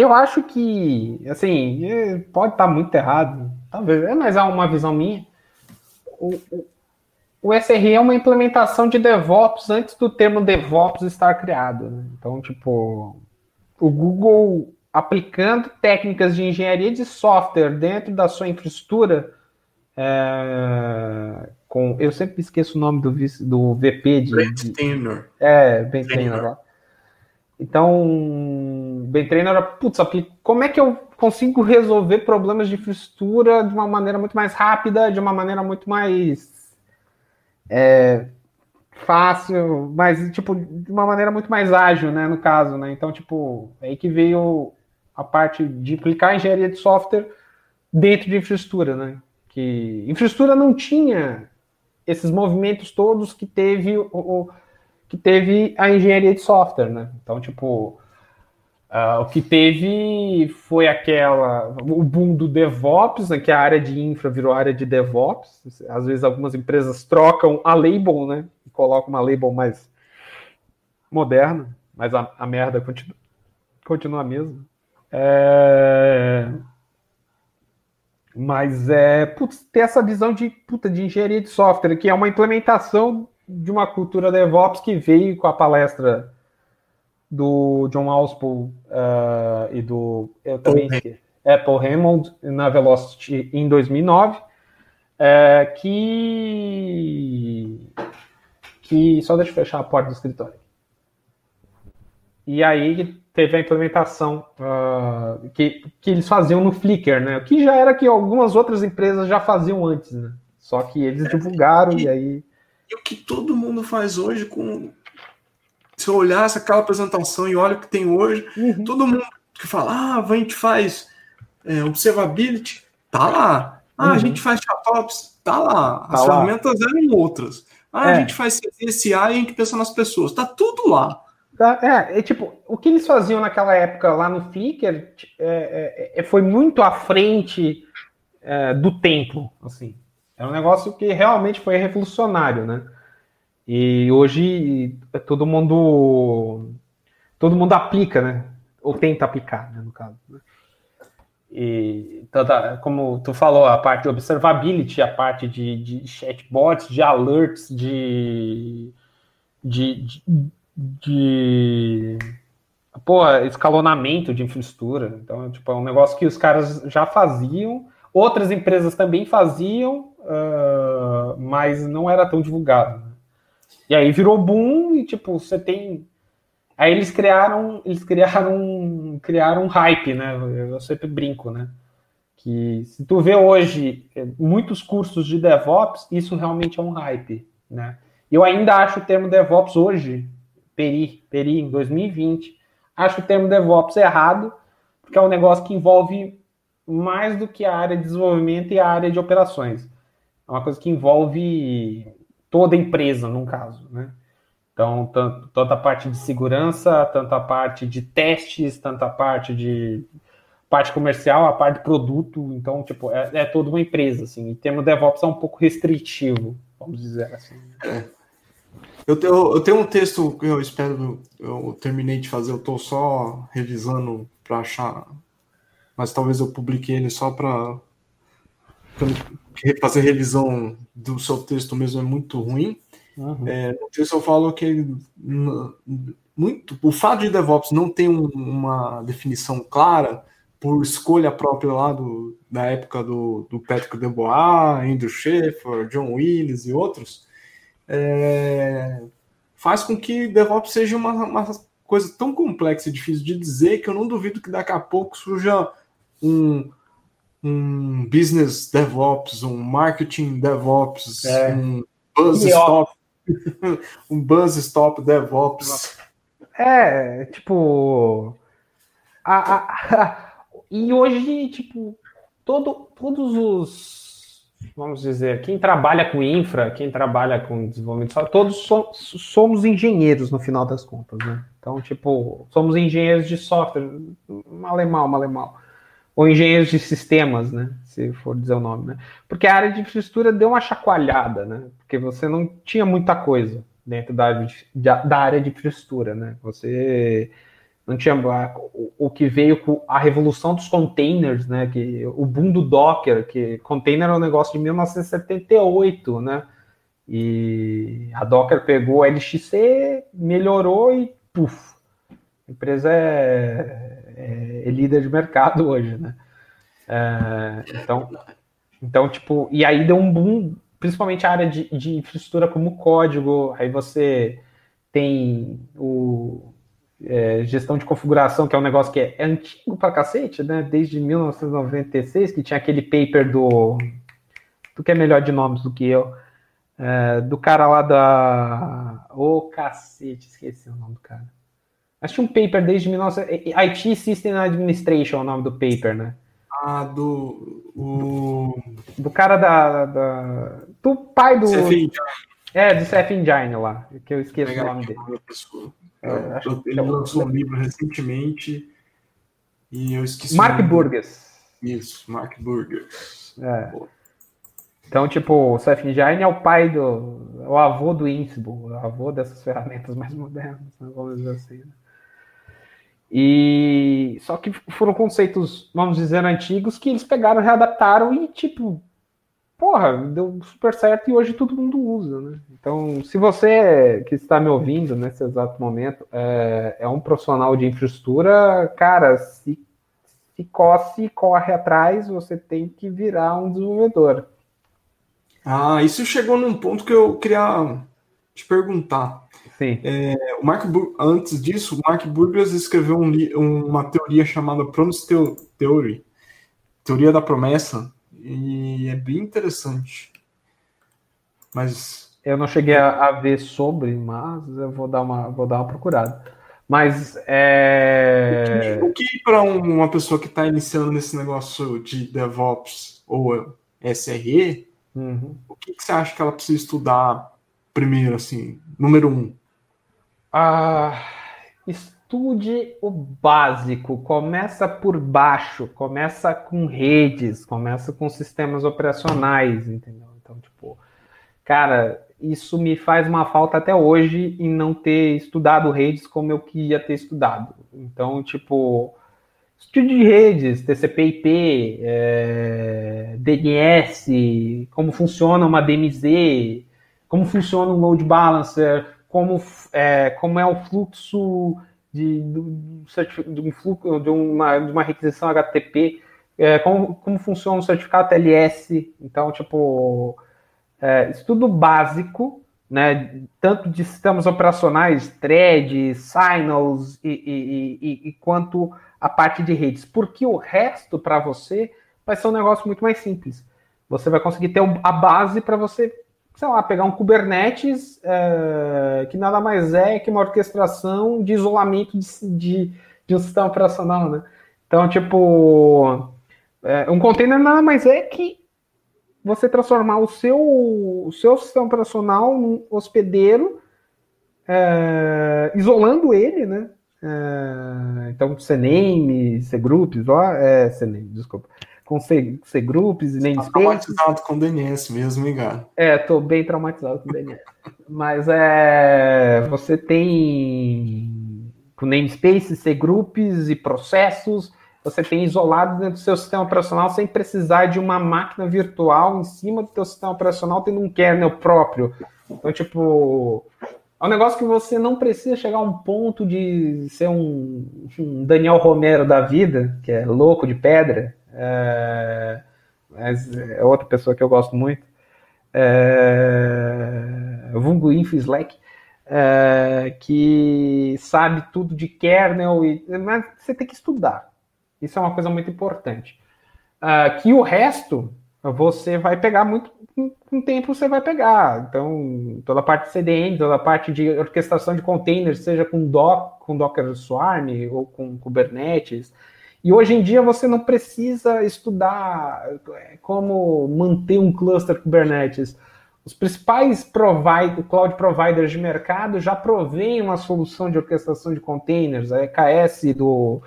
Eu acho que, assim, pode estar muito errado, talvez, é, mas é uma visão minha. O, o, o SRE é uma implementação de DevOps antes do termo DevOps estar criado. Né? Então, tipo, o Google aplicando técnicas de engenharia de software dentro da sua infraestrutura, é, com, eu sempre esqueço o nome do, do VP de. Brent Taylor. É, Ben Taylor. Então, bem era, putz, como é que eu consigo resolver problemas de infraestrutura de uma maneira muito mais rápida, de uma maneira muito mais é, fácil, mas, tipo, de uma maneira muito mais ágil, né, no caso, né? Então, tipo, é aí que veio a parte de aplicar engenharia de software dentro de infraestrutura, né? Que infraestrutura não tinha esses movimentos todos que teve o, o que teve a engenharia de software, né? Então, tipo, uh, o que teve foi aquela o boom do DevOps, né, que a área de infra virou área de DevOps. Às vezes algumas empresas trocam a label, né? E colocam uma label mais moderna, mas a, a merda continua, continua a mesma. É... Mas é putz, ter essa visão de, puta, de engenharia de software, que é uma implementação de uma cultura DevOps que veio com a palestra do John Alspo uh, e do eu também Apple Hammond na Velocity em 2009, é, que que só deixa eu fechar a porta do escritório. E aí teve a implementação uh, que, que eles faziam no Flickr, né? Que já era que algumas outras empresas já faziam antes, né? Só que eles divulgaram e, e aí. E o que todo mundo faz hoje com. Se eu olhasse aquela apresentação e olha o que tem hoje, uhum. todo mundo que fala, ah, a gente faz é, observability, tá lá. Ah, uhum. a gente faz chatops, tá lá. As tá ferramentas lá. eram outras. Ah, é. a gente faz CSA e a gente pensa nas pessoas. Tá tudo lá. Tá, é, é, tipo, o que eles faziam naquela época lá no Flickr é, é, é foi muito à frente é, do tempo, assim. É um negócio que realmente foi revolucionário, né? E hoje todo mundo todo mundo aplica, né? Ou tenta aplicar, né, no caso. Né? E toda, como tu falou, a parte de observability, a parte de, de chatbots, de alerts, de, de, de de pô, escalonamento de infraestrutura. Então, tipo, é um negócio que os caras já faziam, outras empresas também faziam, uh, mas não era tão divulgado. E aí virou boom e tipo, você tem. Aí eles criaram, eles criaram, criaram um hype, né? Eu sempre brinco, né? Que se tu vê hoje eh, muitos cursos de DevOps, isso realmente é um hype, né? Eu ainda acho o termo DevOps hoje Peri, Peri em 2020. Acho o termo DevOps errado, porque é um negócio que envolve mais do que a área de desenvolvimento e a área de operações. É uma coisa que envolve toda empresa, num caso, né? Então, tanto, tanto a parte de segurança, tanto a parte de testes, tanto a parte de parte comercial, a parte de produto. Então, tipo, é, é toda uma empresa, assim. E termo DevOps é um pouco restritivo, vamos dizer assim. É. Eu, eu, eu, tenho um texto que eu espero, eu terminei de fazer, eu estou só revisando para achar, mas talvez eu publique ele só para fazer revisão do seu texto mesmo é muito ruim. Uhum. É, no texto eu falo que muito, o fato de DevOps não ter um, uma definição clara por escolha própria lá do, da época do, do Patrick Debois, Andrew Schaefer, John Willis e outros, é, faz com que DevOps seja uma, uma, coisa tão complexa e difícil de dizer que eu não duvido que daqui a pouco surja um, um business DevOps, um marketing DevOps, é. um buzz stop, [LAUGHS] um buzz stop DevOps. É, tipo. A, a, a, e hoje, tipo, todo, todos os vamos dizer, quem trabalha com infra, quem trabalha com desenvolvimento, todos so, somos engenheiros no final das contas, né? Então, tipo, somos engenheiros de software, mal, mal, mal. Ou engenheiros de sistemas, né? Se for dizer o nome, né? Porque a área de infraestrutura deu uma chacoalhada, né? Porque você não tinha muita coisa dentro da da área de infraestrutura, né? Você não tinha o, o, que veio com a revolução dos containers, né? Que o boom do Docker, que container é um negócio de 1978, né? E a Docker pegou a LXC, melhorou e puf, a empresa é, é, é líder de mercado [LAUGHS] hoje, né? É, então, então, tipo, e aí deu um boom, principalmente a área de, de infraestrutura como código, aí você tem o é, gestão de configuração, que é um negócio que é, é antigo pra cacete, né? Desde 1996, que tinha aquele paper do. Tu que é melhor de nomes do que eu. É, do cara lá da. Ô, oh, cacete, esqueci o nome do cara. Tinha um paper desde 19... IT System Administration é o nome do paper, né? Ah, do... O... Do cara da, da... Do pai do... CF É, do CF Engine lá, que eu esqueço Legal, o nome dele. É, eu, ele lançou um livro recentemente e eu esqueci. Mark Burgess. Isso, Mark Burgess. É. Então, tipo, o Seth Engine é o pai do. o avô do Ansible, o avô dessas ferramentas mais modernas, né, vamos dizer assim. Né? E só que foram conceitos, vamos dizer, antigos que eles pegaram, readaptaram e, tipo, porra, deu super certo e hoje todo mundo usa, né? Então, se você que está me ouvindo nesse exato momento é, é um profissional de infraestrutura, cara, se, se coce, corre atrás, você tem que virar um desenvolvedor. Ah, isso chegou num ponto que eu queria te perguntar. Sim. É, o Mark Bur antes disso, o Mark Burgers escreveu um, uma teoria chamada Promise Theory, teoria da promessa, e é bem interessante. Mas eu não cheguei a, a, ver sobre, mas eu vou dar uma, vou dar uma procurada. Mas é. O que, que para uma pessoa que está iniciando nesse negócio de DevOps ou SRE, uhum. o que, que, você acha que ela precisa estudar primeiro, assim, número um? Ah, estude o básico, começa por baixo, começa com redes, começa com sistemas operacionais, entendeu? Então, tipo, cara, isso me faz uma falta até hoje em não ter estudado redes como eu queria ter estudado. Então, tipo, estude de redes, TCP/IP, é, DNS, como funciona uma DMZ, como funciona um load balancer, como é, como é o fluxo de, de, um fluxo de uma, de uma requisição HTTP, é, como, como funciona o certificado TLS, então tipo é, estudo básico, né, tanto de sistemas operacionais, threads, signals e, e, e, e quanto a parte de redes, porque o resto para você vai ser um negócio muito mais simples. Você vai conseguir ter a base para você sei lá, pegar um Kubernetes, é, que nada mais é que uma orquestração de isolamento de, de, de um sistema operacional, né? Então, tipo, é, um container nada mais é que você transformar o seu, o seu sistema operacional num hospedeiro, é, isolando ele, né? É, então, CNAME, CGroups, ó, é, CNAME, desculpa com C, C groups e namespace. traumatizado com DNS mesmo, hein, cara? É, tô bem traumatizado com DNS. [LAUGHS] Mas é, você tem com namespace, C groups e processos, você tem isolado dentro do seu sistema operacional sem precisar de uma máquina virtual em cima do seu sistema operacional tendo um kernel próprio. Então, tipo, é um negócio que você não precisa chegar a um ponto de ser um, um Daniel Romero da vida, que é louco de pedra, é, mas é outra pessoa que eu gosto muito. É, Info Slack, é, que sabe tudo de kernel, mas você tem que estudar. Isso é uma coisa muito importante. É, que o resto você vai pegar muito com tempo você vai pegar. Então, toda a parte de CDN, toda a parte de orquestração de containers, seja com Docker, com Docker Swarm ou com Kubernetes, e hoje em dia você não precisa estudar é, como manter um cluster Kubernetes. Os principais provide, cloud providers de mercado já provêm uma solução de orquestração de containers, a EKS do,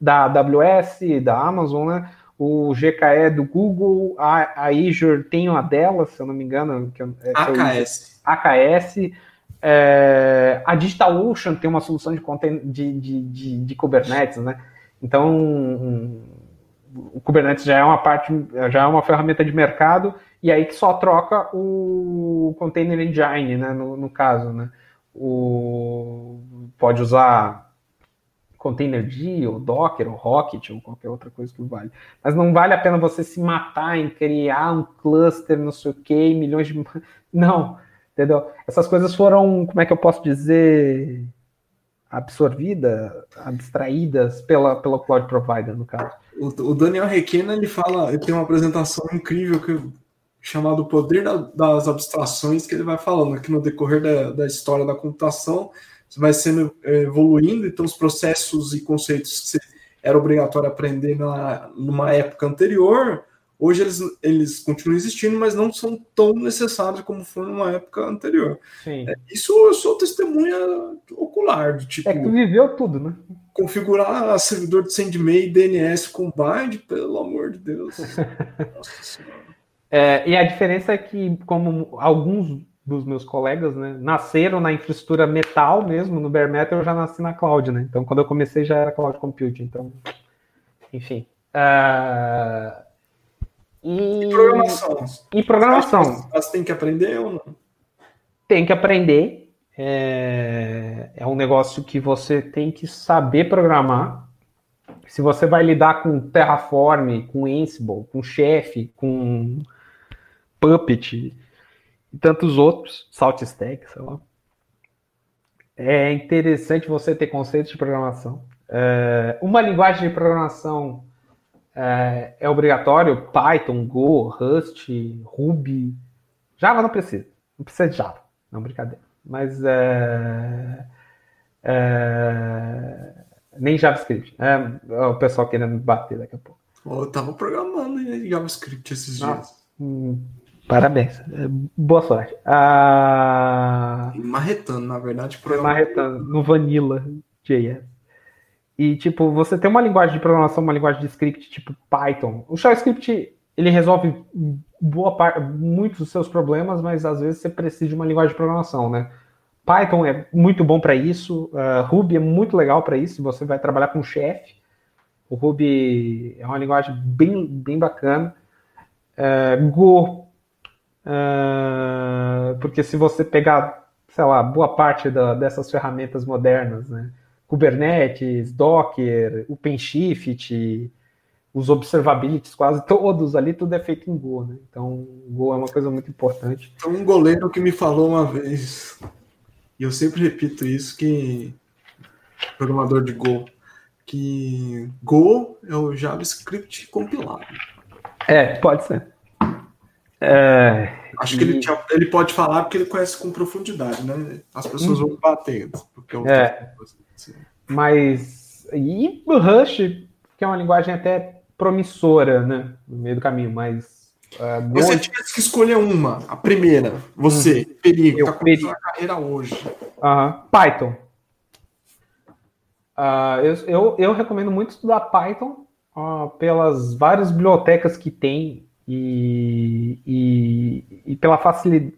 da AWS, da Amazon, né? o GKE do Google, a, a Azure tem uma delas, se eu não me engano. Que é, AKS. AKS. É, a DigitalOcean tem uma solução de, de, de, de, de Kubernetes, né? Então, o Kubernetes já é uma parte, já é uma ferramenta de mercado, e aí que só troca o Container Engine, né, no, no caso, né? O, pode usar Containerd, ou Docker, ou Rocket, ou qualquer outra coisa que vale. Mas não vale a pena você se matar em criar um cluster, não sei o que, milhões de... [LAUGHS] Não, entendeu? Essas coisas foram, como é que eu posso dizer absorvida, abstraídas pela, pelo cloud provider, no caso. O, o Daniel Requena, ele fala, ele tem uma apresentação incrível que chamado O Poder da, das Abstrações, que ele vai falando que no decorrer da, da história da computação, vai sendo é, evoluindo, então os processos e conceitos que você era obrigatório aprender na, numa época anterior, hoje eles, eles continuam existindo, mas não são tão necessários como foram numa época anterior. É, isso eu sou testemunha ocular, do tipo. É que tu viveu tudo, né? Configurar servidor de SendMe e DNS com bind, pelo amor de Deus. [LAUGHS] É, e a diferença é que, como alguns dos meus colegas, né, nasceram na infraestrutura metal mesmo, no bare metal eu já nasci na cloud, né? Então, quando eu comecei já era cloud computing. Então, enfim. Uh... E... e programação. E programação. Você tem que aprender ou não? Tem que aprender. É... é um negócio que você tem que saber programar. Se você vai lidar com Terraform, com Ansible, com Chef, com Puppet, e tantos outros, Salt Stack, sei lá. É interessante você ter conceitos de programação. É, uma linguagem de programação é, é, obrigatório, Python, Go, Rust, Ruby. Java não precisa, não precisa de Java, não brincadeira. Mas é, é nem JavaScript. É, o pessoal querendo me bater daqui a pouco. Eu tava programando em JavaScript esses dias. Hum, Parabéns. Boa sorte. Ah... Marretando, na verdade. Marretando, no Vanilla JS. E, tipo, você tem uma linguagem de programação, uma linguagem de script tipo Python. O Shell Script, ele resolve boa parte, muitos dos seus problemas, mas às vezes você precisa de uma linguagem de programação, né? Python é muito bom para isso, uh, Ruby é muito legal para isso, você vai trabalhar com chefe. O Ruby é uma linguagem bem, bem bacana. Uh, Go Uh, porque se você pegar, sei lá, boa parte da, dessas ferramentas modernas, né? Kubernetes, Docker, OpenShift, os observabilities, quase todos ali, tudo é feito em Go, né? Então, Go é uma coisa muito importante. Então, um goleiro que me falou uma vez, e eu sempre repito isso, que programador de Go, que Go é o JavaScript compilado. É, pode ser. É, Acho e... que ele, tinha, ele pode falar porque ele conhece com profundidade, né? As pessoas hum. vão bater. Porque eu é. Mas. E o Rush, que é uma linguagem até promissora, né? No meio do caminho, mas. Uh, você tivesse que escolher uma, a primeira, você, hum. perigo, eu, tá começando a carreira hoje. Uh -huh. Python. Uh, eu, eu, eu, recomendo muito estudar Python uh, pelas várias bibliotecas que tem e, e, e pela facilidade.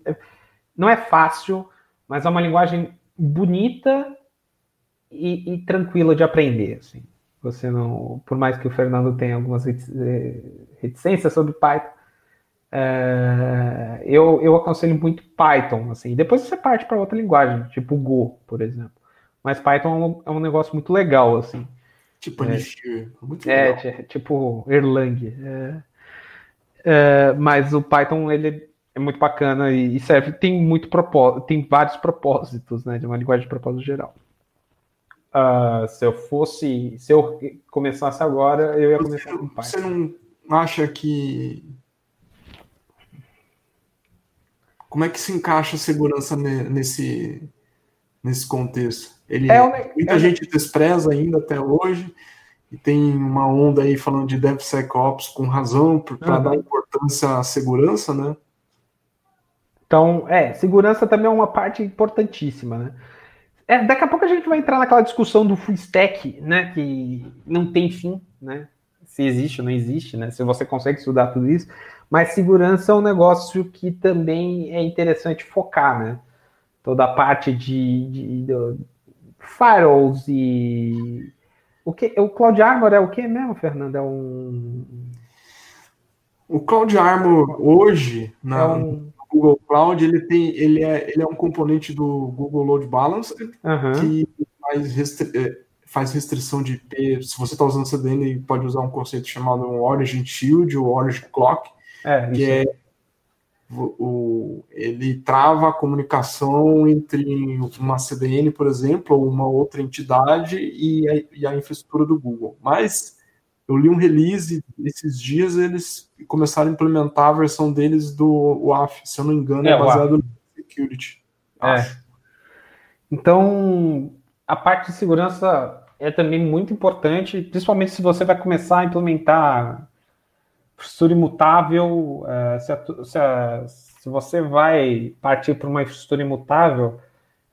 Não é fácil, mas é uma linguagem bonita e, e, tranquila de aprender. Assim. Você não, por mais que o Fernando tenha algumas eh, reticências sobre Python, é, eu, eu aconselho muito Python. Assim. Depois você parte para outra linguagem, tipo Go, por exemplo. Mas Python é um, é negócio muito legal, assim. Tipo é, Muito é, tipo Erlang. É, é, mas o Python ele é muito bacana e serve, tem muito propósito, tem vários propósitos, né, de uma linguagem de propósito geral. Uh, se eu fosse, se eu começasse agora, eu ia começar com Python. Você não acha que como é que se encaixa a segurança nesse nesse contexto? Ele é, muita é, gente despreza ainda até hoje e tem uma onda aí falando de DevSecOps com razão para uhum. dar importância à segurança, né? Então, é, segurança também é uma parte importantíssima, né? É, daqui a pouco a gente vai entrar naquela discussão do full stack, né? Que não tem fim, né? Se existe ou não existe, né? Se você consegue estudar tudo isso. Mas segurança é um negócio que também é interessante focar, né? Toda a parte de, de, de firewalls e o, que, o Cloud Armor é o que mesmo, Fernando? É um. O Cloud Armor hoje, na é um... Google Cloud, ele, tem, ele, é, ele é um componente do Google Load Balancer uhum. que faz, restri é, faz restrição de IP. Se você está usando CDN, pode usar um conceito chamado Origin Shield ou Origin Clock, é, que é o, ele trava a comunicação entre uma CDN, por exemplo, ou uma outra entidade e a, e a, infraestrutura do Google. Mas eu li um release esses dias, eles começaram a implementar a versão deles do WAF, se eu não engano, é, é baseado no security. É. Então, a parte de segurança é também muito importante, principalmente se você vai começar a implementar infraestrutura imutável, uh, se, a, se, a, se, você vai partir para uma infraestrutura imutável,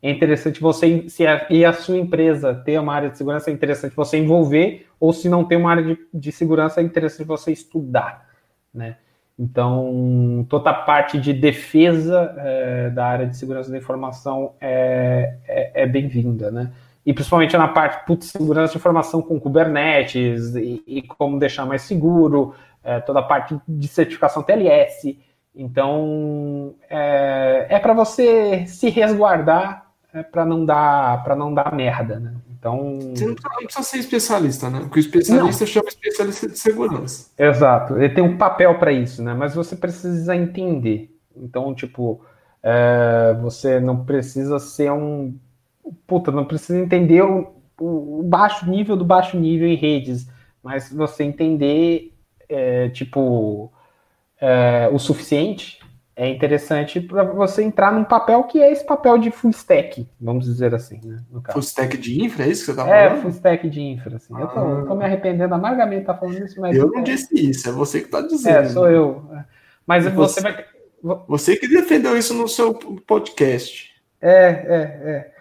é interessante você, se a, e a sua empresa ter uma área de segurança, é interessante você envolver, ou se não tem uma área de, de segurança, é interessante você estudar, né? Então, toda a parte de defesa é, da área de segurança da informação é, é, é bem-vinda, né? E principalmente na parte de segurança de informação com Kubernetes e, e como deixar mais seguro, é, toda a parte de certificação TLS. Então, é, é para você se resguardar é, para não dar para não dar merda, né? Então. Você não precisa ser especialista, né? Porque o especialista não. chama especialista de segurança. Exato, ele tem um papel para isso, né? Mas você precisa entender. Então, tipo, é, você não precisa ser um. Puta, não precisa entender o, o, baixo nível do baixo nível em redes, mas você entender, é, tipo, é, o suficiente é interessante para você entrar num papel que é esse papel de full stack, vamos dizer assim, né? Full stack de infra, é isso que você tá é, falando? É, full stack de infra, assim. Ah. Eu, tô, eu, tô, me arrependendo amargamente de tá falando isso, mas. Eu não disse isso, é você que tá dizendo. É, sou eu. Mas você, você vai. Você que defendeu isso no seu podcast. É, é, é.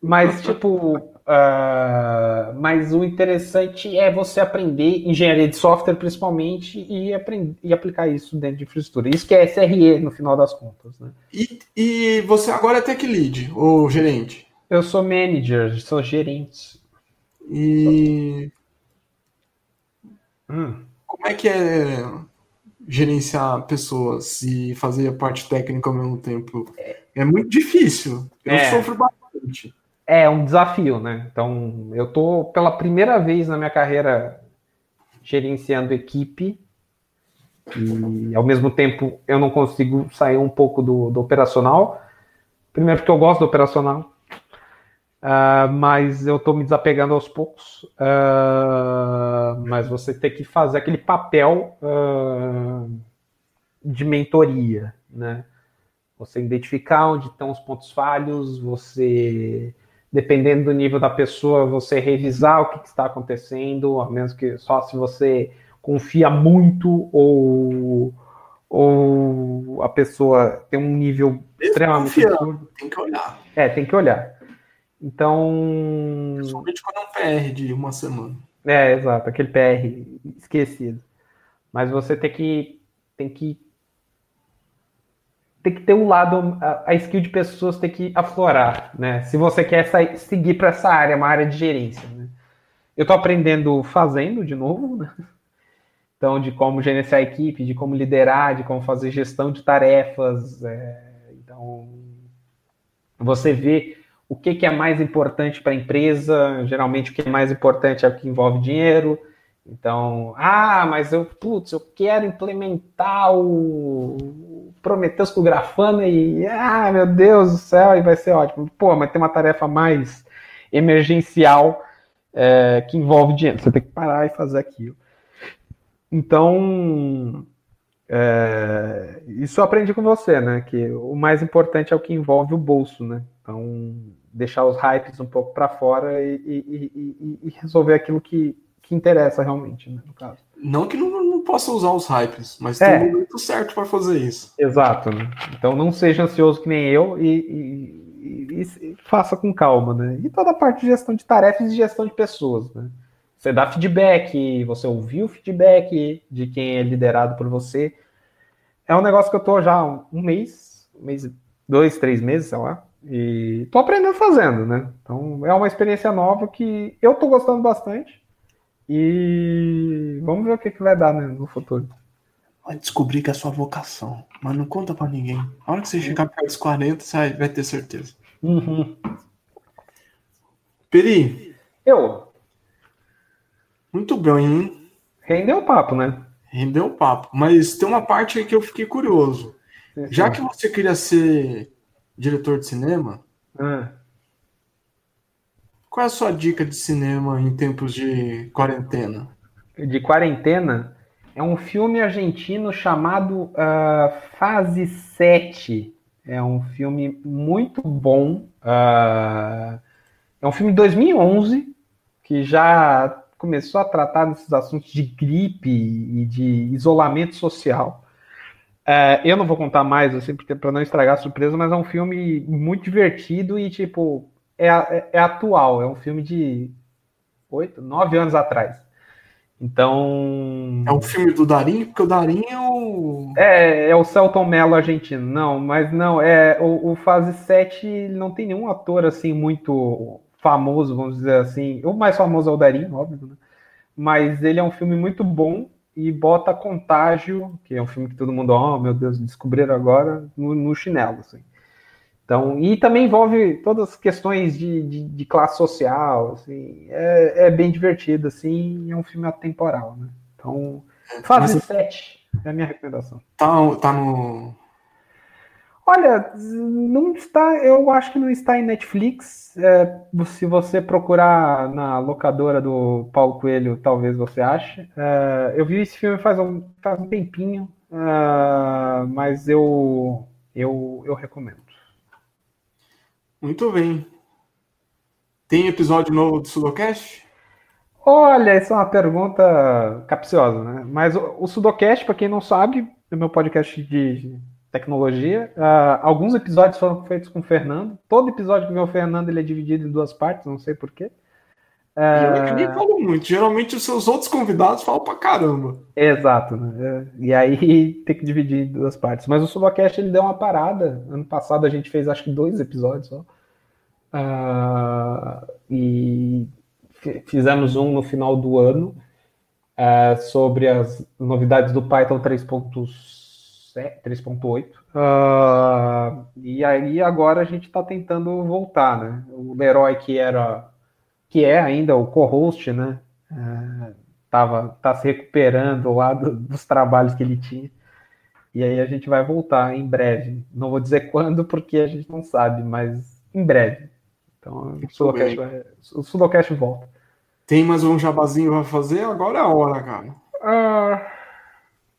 Mas, tipo, [LAUGHS] Uh, mas o interessante é você aprender engenharia de software, principalmente, e, aprender, e aplicar isso dentro de infraestrutura. Isso que é SRE, no final das contas. Né? E, e você agora é tech lead, ou gerente? Eu sou manager, sou gerente. E. Hum. Como é que é gerenciar pessoas e fazer a parte técnica ao mesmo tempo? É, é muito difícil. Eu é. sofro bastante. É um desafio, né? Então, eu tô pela primeira vez na minha carreira gerenciando equipe e ao mesmo tempo eu não consigo sair um pouco do, do operacional. Primeiro porque eu gosto do operacional, uh, mas eu estou me desapegando aos poucos. Uh, mas você tem que fazer aquele papel uh, de mentoria, né? Você identificar onde estão os pontos falhos, você dependendo do nível da pessoa, você revisar o que, está acontecendo, a menos que só se você confia muito ou, ou a pessoa tem um nível extremamente. Tem que olhar. É, tem que olhar. Então. Principalmente quando é um PR de uma semana. É, exato, aquele PR esquecido. Mas você tem que, tem que tem que ter um lado, a, a skill de pessoas tem que aflorar, né? Se você quer sair, seguir para essa área, uma área de gerência. Né? Eu estou aprendendo fazendo de novo, né? Então, de como gerenciar a equipe, de como liderar, de como fazer gestão de tarefas. É, então, você vê o que, que é mais importante para a empresa. Geralmente, o que é mais importante é o que envolve dinheiro. Então, ah, mas eu, putz, eu quero implementar o Prometheus com Grafana e, ah, meu Deus do céu, e vai ser ótimo. Pô, mas tem uma tarefa mais emergencial é, que envolve dinheiro. Você tem que parar e fazer aquilo. Então, é, isso eu aprendi com você, né? Que o mais importante é o que envolve o bolso, né? Então, deixar os hypes um pouco para fora e, e, e, e, resolver aquilo que, que interessa realmente, né, no caso. Não que não, não possa usar os hypes, mas é. tem um momento certo para fazer isso. Exato. Né? Então não seja ansioso que nem eu e, e, e, e, faça com calma, né? E toda a parte de gestão de tarefas e gestão de pessoas, né? Você dá feedback, você ouvir o feedback de quem é liderado por você. É um negócio que eu tô já há um mês, um mês, dois, três meses, sei lá, e tô aprendendo fazendo, né? Então é uma experiência nova que eu tô gostando bastante. E vamos ver o que, que vai dar né, no futuro. Vai descobrir que é a sua vocação. Mas não conta pra ninguém. A hora que você chegar perto dos 40, você vai ter certeza. Uhum. Peri. Eu. Muito bem, hein? Rendeu o papo, né? Rendeu o papo. Mas tem uma parte aí que eu fiquei curioso. Sim, Já que você queria ser diretor de cinema, ah. Qual é a sua dica de cinema em tempos de quarentena? De quarentena? É um filme argentino chamado uh, Fase 7. É um filme muito bom. Uh, é um filme de 2011 que já começou a tratar desses assuntos de gripe e de isolamento social. Uh, eu não vou contar mais, assim, para não estragar a surpresa, mas é um filme muito divertido e, tipo, é, é, é atual. É um filme de oito, nove anos atrás. Então. É um filme do Darim, porque o Darim é o. É, é o Celton Mello argentino. Não, mas não, é. O, o Fase 7 não tem nenhum ator assim muito famoso, vamos dizer assim. O mais famoso é o Darim, óbvio, né? Mas ele é um filme muito bom e bota Contágio, que é um filme que todo mundo, oh meu Deus, descobriram agora, no, no chinelo, assim. Então, e também envolve todas as questões de, de, de classe social, assim, é, é, bem divertido, assim, é um filme atemporal, né? Então, fase Mas, 7 é a minha recomendação. Tá, tá no... Olha, não está, eu acho que não está em Netflix. É, se você procurar na locadora do Paulo Coelho, talvez você ache. É, eu vi esse filme faz um, faz um tempinho, é, mas eu, eu, eu recomendo. Muito bem. Tem episódio novo do Sudocast? Olha, essa é uma pergunta capciosa, né? Mas o, o Sudocast, para quem não sabe, é meu podcast de tecnologia. Uh, alguns episódios foram feitos com o Fernando. Todo episódio vem o Fernando ele é dividido em duas partes, não sei porquê. Uh, eu nem falo muito. Geralmente os seus outros convidados falam pra caramba. Exato, né? E aí [LAUGHS] tem que dividir em duas partes. Mas o Subacast ele deu uma parada. Ano passado a gente fez acho que dois episódios só. Uh, e fizemos um no final do ano uh, sobre as novidades do Python 3.8. Uh, e aí agora a gente está tentando voltar, né? O Leroy que era que é ainda o co-host, né? Uh, tava, tá se recuperando lá do, dos trabalhos que ele tinha. E aí a gente vai voltar em breve. Não vou dizer [LAUGHS] quando, porque a gente não sabe, mas em breve. Então o Sudocast, vai, o Sudocast volta. Tem mais um jabazinho para fazer? Agora é a hora, cara.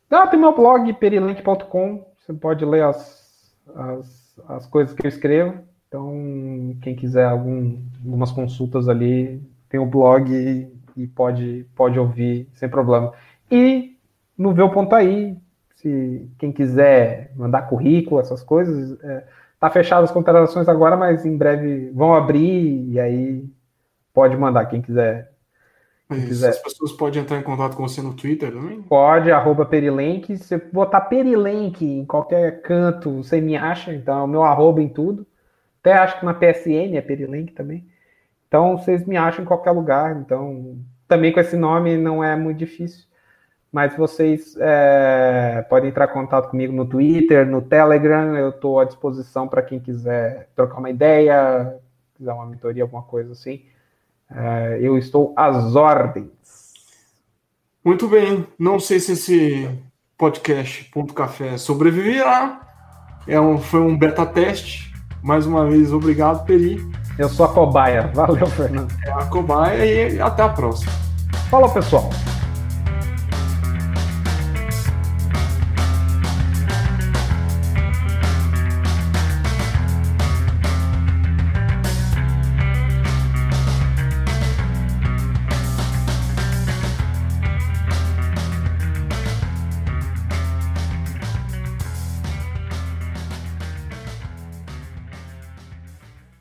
Ah, tem meu blog, perilink.com. Você pode ler as, as, as coisas que eu escrevo. Então, quem quiser algum, algumas consultas ali, tem o blog e, e pode, pode ouvir sem problema. E no Veu.ai, se quem quiser mandar currículo, essas coisas, é, tá fechado as contratações agora, mas em breve vão abrir e aí pode mandar quem quiser. Quem quiser. As pessoas podem entrar em contato com você no Twitter também? Pode, arroba Perilenk. Se você botar Perilenk em qualquer canto, você me acha, então é o meu arroba em tudo. Até acho que na PSN é Perilink também. Então vocês me acham em qualquer lugar. Então também com esse nome não é muito difícil. Mas vocês é, podem entrar em contato comigo no Twitter, no Telegram. Eu estou à disposição para quem quiser trocar uma ideia, quiser uma mentoria, alguma coisa assim. É, eu estou às ordens. Muito bem. Não sei se esse podcast Ponto Café sobreviverá. É um, foi um beta teste mais uma vez, obrigado, Peri. Eu sou a cobaia. Valeu, Fernando. É a cobaia e até a próxima. Falou, pessoal.